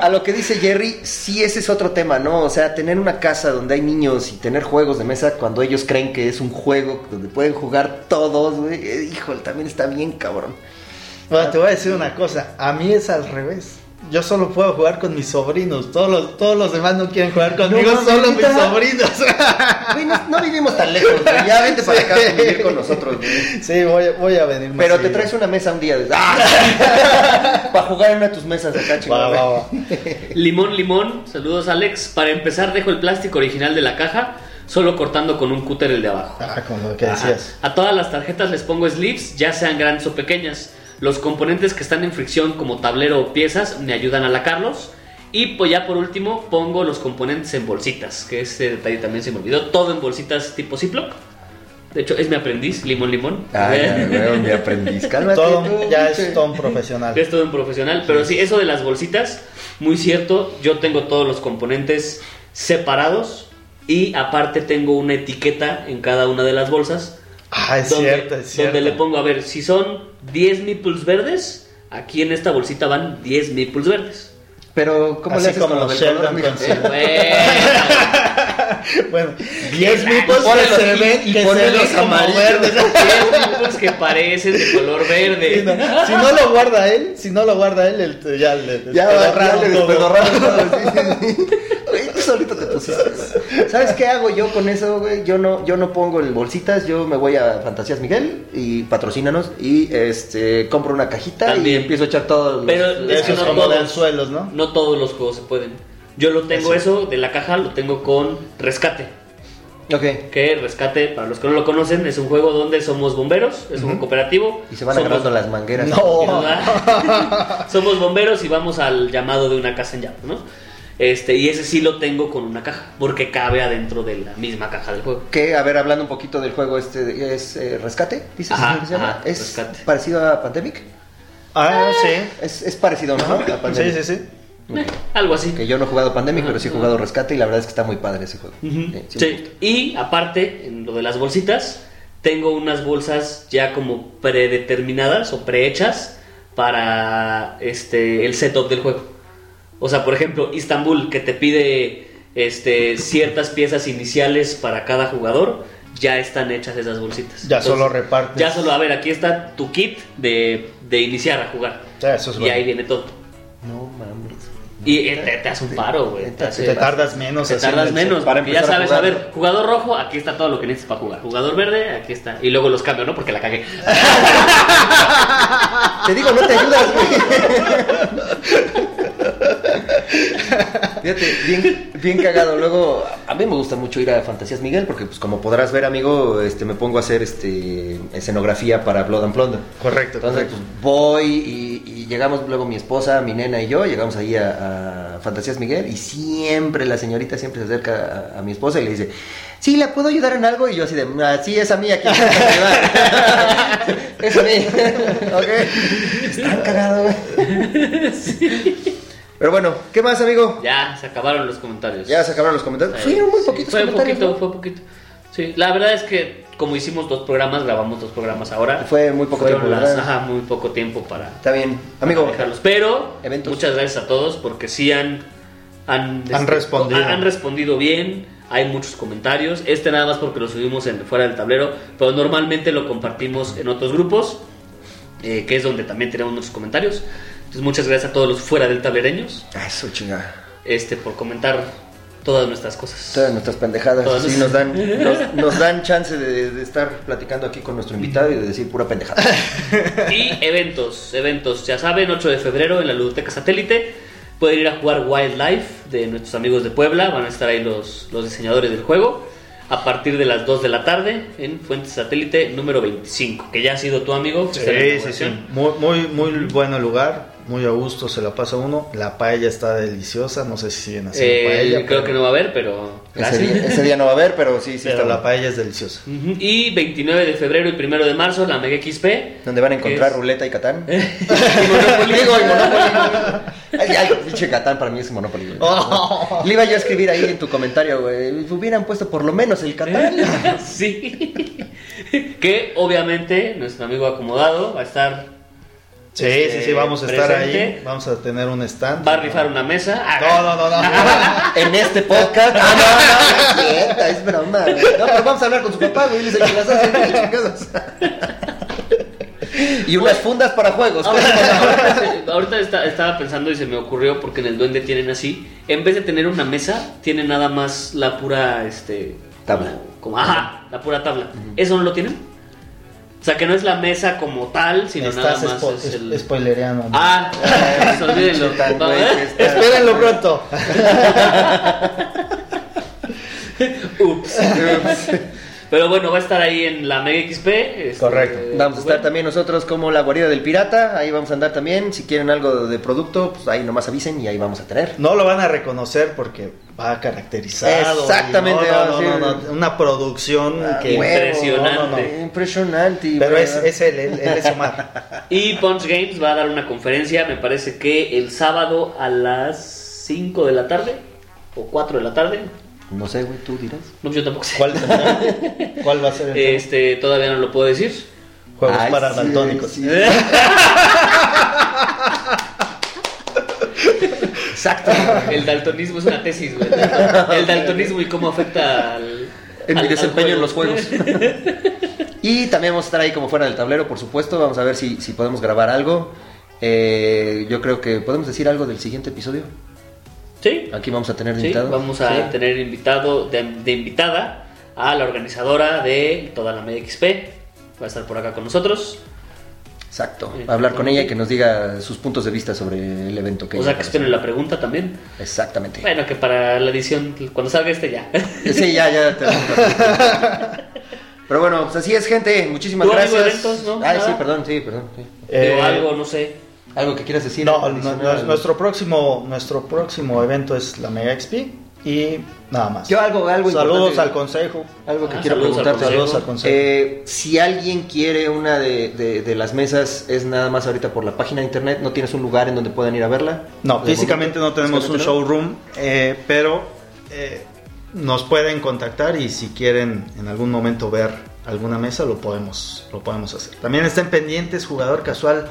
a lo que dice Jerry, sí, ese es otro tema, ¿no? O sea, tener una casa donde hay niños y tener juegos de mesa cuando ellos creen que es un juego donde pueden jugar todos, güey. eh, Híjole, también está bien, cabrón. Bueno, te voy a decir una cosa. A mí es al revés. Yo solo puedo jugar con mis sobrinos. Todos los, todos los demás no quieren jugar conmigo, solo mis sobrinos. Güey, no, no vivimos tan lejos, güey. Ya vente para acá a vivir con nosotros, güey. sí, voy, a- voy a venir más Pero te traes una mesa un día. de- ¡Ah! para jugar en una de tus mesas acá, chingada. Limón, limón. Saludos, Alex. Para empezar, dejo el plástico original de la caja, solo cortando con un cúter el de abajo. Ah, con lo que Ajá. decías. A todas las tarjetas les pongo sleeves, ya sean grandes o pequeñas. Los componentes que están en fricción como tablero o piezas me ayudan a lacarlos. Y pues ya por último pongo los componentes en bolsitas, que ese detalle también se me olvidó. Todo en bolsitas tipo Ziploc. De hecho, es mi aprendiz, limón, limón. Ah, ya, güey, mi aprendiz. Cálmate. Todo, tú, ya es todo un profesional. Es todo un profesional. Pero sí, eso de las bolsitas, muy cierto. Yo tengo todos los componentes separados. Y aparte tengo una etiqueta en cada una de las bolsas. Ah, es donde, cierto, es cierto. donde le pongo, a ver, si son 10 meeples verdes, aquí en esta bolsita van 10 meeples verdes. Pero, ¿cómo Así le haces como con lo los del color, Sheldon con su- Eh, bueno. Bueno, 10 mipos que se y- ven, y que se ven los como amarillos. verdes. 10 meeples que parecen de color verde. no. Si no lo guarda él, si no lo guarda él, el- ya le Ya, solito te pusiste. ¿Sabes qué hago yo con eso, güey? Yo no, yo no pongo en bolsitas, yo me voy a Fantasías Miguel y patrocínanos y este compro una cajita También. y empiezo a echar todos los... Pero De es que no como de anzuelos, ¿no? no todos los juegos se pueden. Yo lo tengo eso de la caja, lo tengo con Rescate. Ok. Que Rescate, para los que no lo conocen, es un juego donde somos bomberos, es un juego cooperativo. Y se van Somos- agarrando las mangueras. No. Somos bomberos y vamos al llamado de una casa en llamas, ¿no? Este, y ese sí lo tengo con una caja, porque cabe adentro de la misma caja del juego. Que, a ver, hablando un poquito del juego este, es eh, Rescate, dices Ajá, que se llama. ajá, es Rescate. parecido a Pandemic. Ah, sí. Es, es parecido, ¿no? A Sí, Pandemic. sí, sí. Algo así. Que yo no he jugado Pandemic, Ajá, pero sí he ajá. jugado Rescate y la verdad es que está muy padre ese juego. Sí. Y aparte, en lo de las bolsitas, tengo unas bolsas ya como predeterminadas o prehechas para este el setup del juego. O sea, por ejemplo, Istanbul, que te pide este, ciertas piezas iniciales para cada jugador, ya están hechas esas bolsitas. Ya solo repartes. Ya solo, a ver, aquí está tu kit de, de iniciar a jugar. Sí, eso es y bueno. ahí viene todo. Y te, te hace un paro, güey. Te- hace- Te tardas menos. te tardas menos, para porque ya a sabes, a, ver, jugador rojo, aquí está todo lo que necesitas para jugar. Jugador verde, aquí está. Y luego los cambio, ¿no? Porque la cagué. Te digo, no te ayudas, güey. Fíjate, bien, bien cagado. Luego, a mí me gusta mucho ir a Fantasías Miguel porque, pues, como podrás ver, amigo, este, me pongo a hacer este escenografía para Blood and Plunder. Correcto, Entonces, correcto. pues, voy y, y llegamos luego mi esposa, mi nena y yo, llegamos ahí a, a Fantasías Miguel y siempre la señorita siempre se acerca a, a mi esposa y le dice, sí, ¿la puedo ayudar en algo? Y yo así de, ah, sí, es a mí, aquí. es a mí. ok. Está cagado, güey. Pero bueno, ¿qué más, amigo? ya, se acabaron los comentarios. Ya se acabaron los comentarios. Sí, Fueron muy sí, poquitos Fue comentarios. poquito, ¿no? fue poquito. Sí, la verdad es que como hicimos dos programas, grabamos dos programas ahora. Fue muy poco tiempo, las- ajá, muy poco tiempo para, Está bien. Amigo, dejarlos. Pero Eventos. muchas gracias a todos porque sí han han, Han respondido. han, han respondido bien. Hay muchos comentarios. Este nada más porque lo subimos en fuera del tablero, pero normalmente lo compartimos en otros grupos, eh, que es donde también tenemos muchos comentarios. Entonces muchas gracias a todos los fuera del tablereños, Ah, Eso, chingada. este, por comentar todas nuestras cosas. Todas nuestras pendejadas. Todas sí, nos dan, nos, nos dan chance de, de estar platicando aquí con nuestro invitado y de decir pura pendejada. Y eventos, eventos, ya saben, 8 de febrero en la Ludoteca Satélite. Pueden ir a jugar Wildlife de nuestros amigos de Puebla. Van a estar ahí los, los diseñadores del juego. A partir de las 2 de la tarde en Fuente Satélite número 25. Que ya ha sido tu amigo. Sí, Está en la sí, sí. Muy, muy, muy bueno lugar. Muy a gusto se la pasa uno. La paella está deliciosa. No sé si siguen haciendo Eh, paella. creo pero- que no va a haber, pero. ese, día, ese día no va a haber, pero sí, sí. Pero está la paella es deliciosa. Y 29 de febrero y 1 de marzo, la Mega XP. Donde van a encontrar es- ruleta y catán. Y y Monopoly. Digo, y Monopoly. Ay, ay, pinche catán para mí es Monopoly. güey. Oh. Le iba yo a escribir ahí en tu comentario, güey. Hubieran puesto por lo menos el catán. sí. que obviamente nuestro amigo acomodado va a estar. Sí, Este, sí, sí, vamos a estar ahí. Vamos a tener un stand. Va a rifar una mesa. No, no, no, no. En este podcast. Ah, no, no, no es broma, güey. No, pero vamos a hablar con su papá, güey. El que las. Y unas fundas para juegos. Ahorita, ahorita está- estaba pensando y se me ocurrió porque en el duende tienen así. En vez de tener una mesa, tienen nada más la pura este Tabla. Como, ajá, la pura tabla. ¿Eso no lo tienen? O sea, que no es la mesa como tal, sino Me nada más spo- es el... spoilereando. Ah, pues olvídenlo. Está. Espérenlo pronto. Ups. Pero bueno, va a estar ahí en la Mega XP. este, Correcto. Vamos a estar Rubén. también nosotros como la guarida del pirata, ahí vamos a andar también. Si quieren algo de producto, pues ahí nomás avisen y ahí vamos a tener. No lo van a reconocer porque va caracterizado. Exactamente, no, no, no, no, ser- no, una producción Ah, que... Impresionante. no, no, no. Impresionante. Pero es él, él, él es Omar. Y Punch Games va a dar una conferencia, me parece que el sábado a las 5 de la tarde o 4 de la tarde. No sé, güey, tú dirás. No, yo tampoco sé. ¿Cuál, cuál va a ser el tema? Este, todavía no lo puedo decir. Juegos Ay, para daltónicos. sí. Exacto. El daltonismo es una tesis, güey. El daltonismo y cómo afecta al. En al- mi desempeño en los juegos. y también vamos a estar ahí como fuera del tablero, por supuesto. Vamos a ver si, si podemos grabar algo. Eh, yo creo que podemos decir algo del siguiente episodio. Sí, Aquí vamos a tener sí, invitado. vamos a Sí. tener invitado de, de invitada a la organizadora de toda la Media XP. Va a estar por acá con nosotros. Exacto. A hablar con ella y que nos diga sus puntos de vista sobre el evento que O sea que esperen la pregunta también. Exactamente. Bueno, que para la edición, cuando salga este ya. Sí, ya, ya. te- Pero bueno, pues así es, gente. Muchísimas ¿Tú, gracias. eventos, no? Ay, Nada. sí, perdón, sí, perdón. sí. Eh, Digo algo, no sé. Algo que quieras decir. No, nuestro próximo nuestro próximo evento es la Mega XP y nada más. Yo algo, algo Saludos importante. al consejo. Algo que Ah, quiero saludos al preguntarte. Saludos al consejo. Eh, si alguien quiere una de, de- de las mesas, es nada más ahorita por la página de internet. ¿No tienes un lugar en donde puedan ir a verla? No, físicamente no tenemos un showroom, eh, pero eh, nos pueden contactar y si quieren en algún momento ver alguna mesa lo podemos lo podemos hacer. También estén pendientes, jugador casual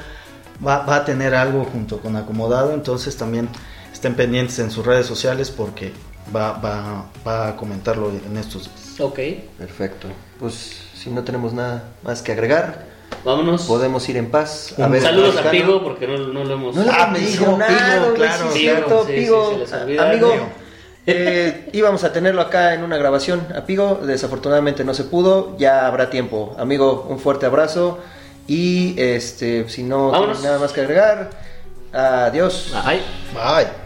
va, va a tener algo junto con acomodado, entonces también estén pendientes en sus redes sociales porque va, va, va a comentarlo en estos días. Ok, Perfecto. Pues si no tenemos nada más que agregar, vámonos. podemos ir en paz. Un ver Saludos a. Pigo porque no, no lo hemos. No le Ah, Pigo, Pigo, claro, sí, cierto, Sí, Pigo. olvida. Amigo, eh, íbamos a tenerlo acá en una grabación a Pigo, desafortunadamente no se pudo, ya habrá tiempo. Amigo, un fuerte abrazo y este, si no nada más que agregar, adiós. Ay. Bye.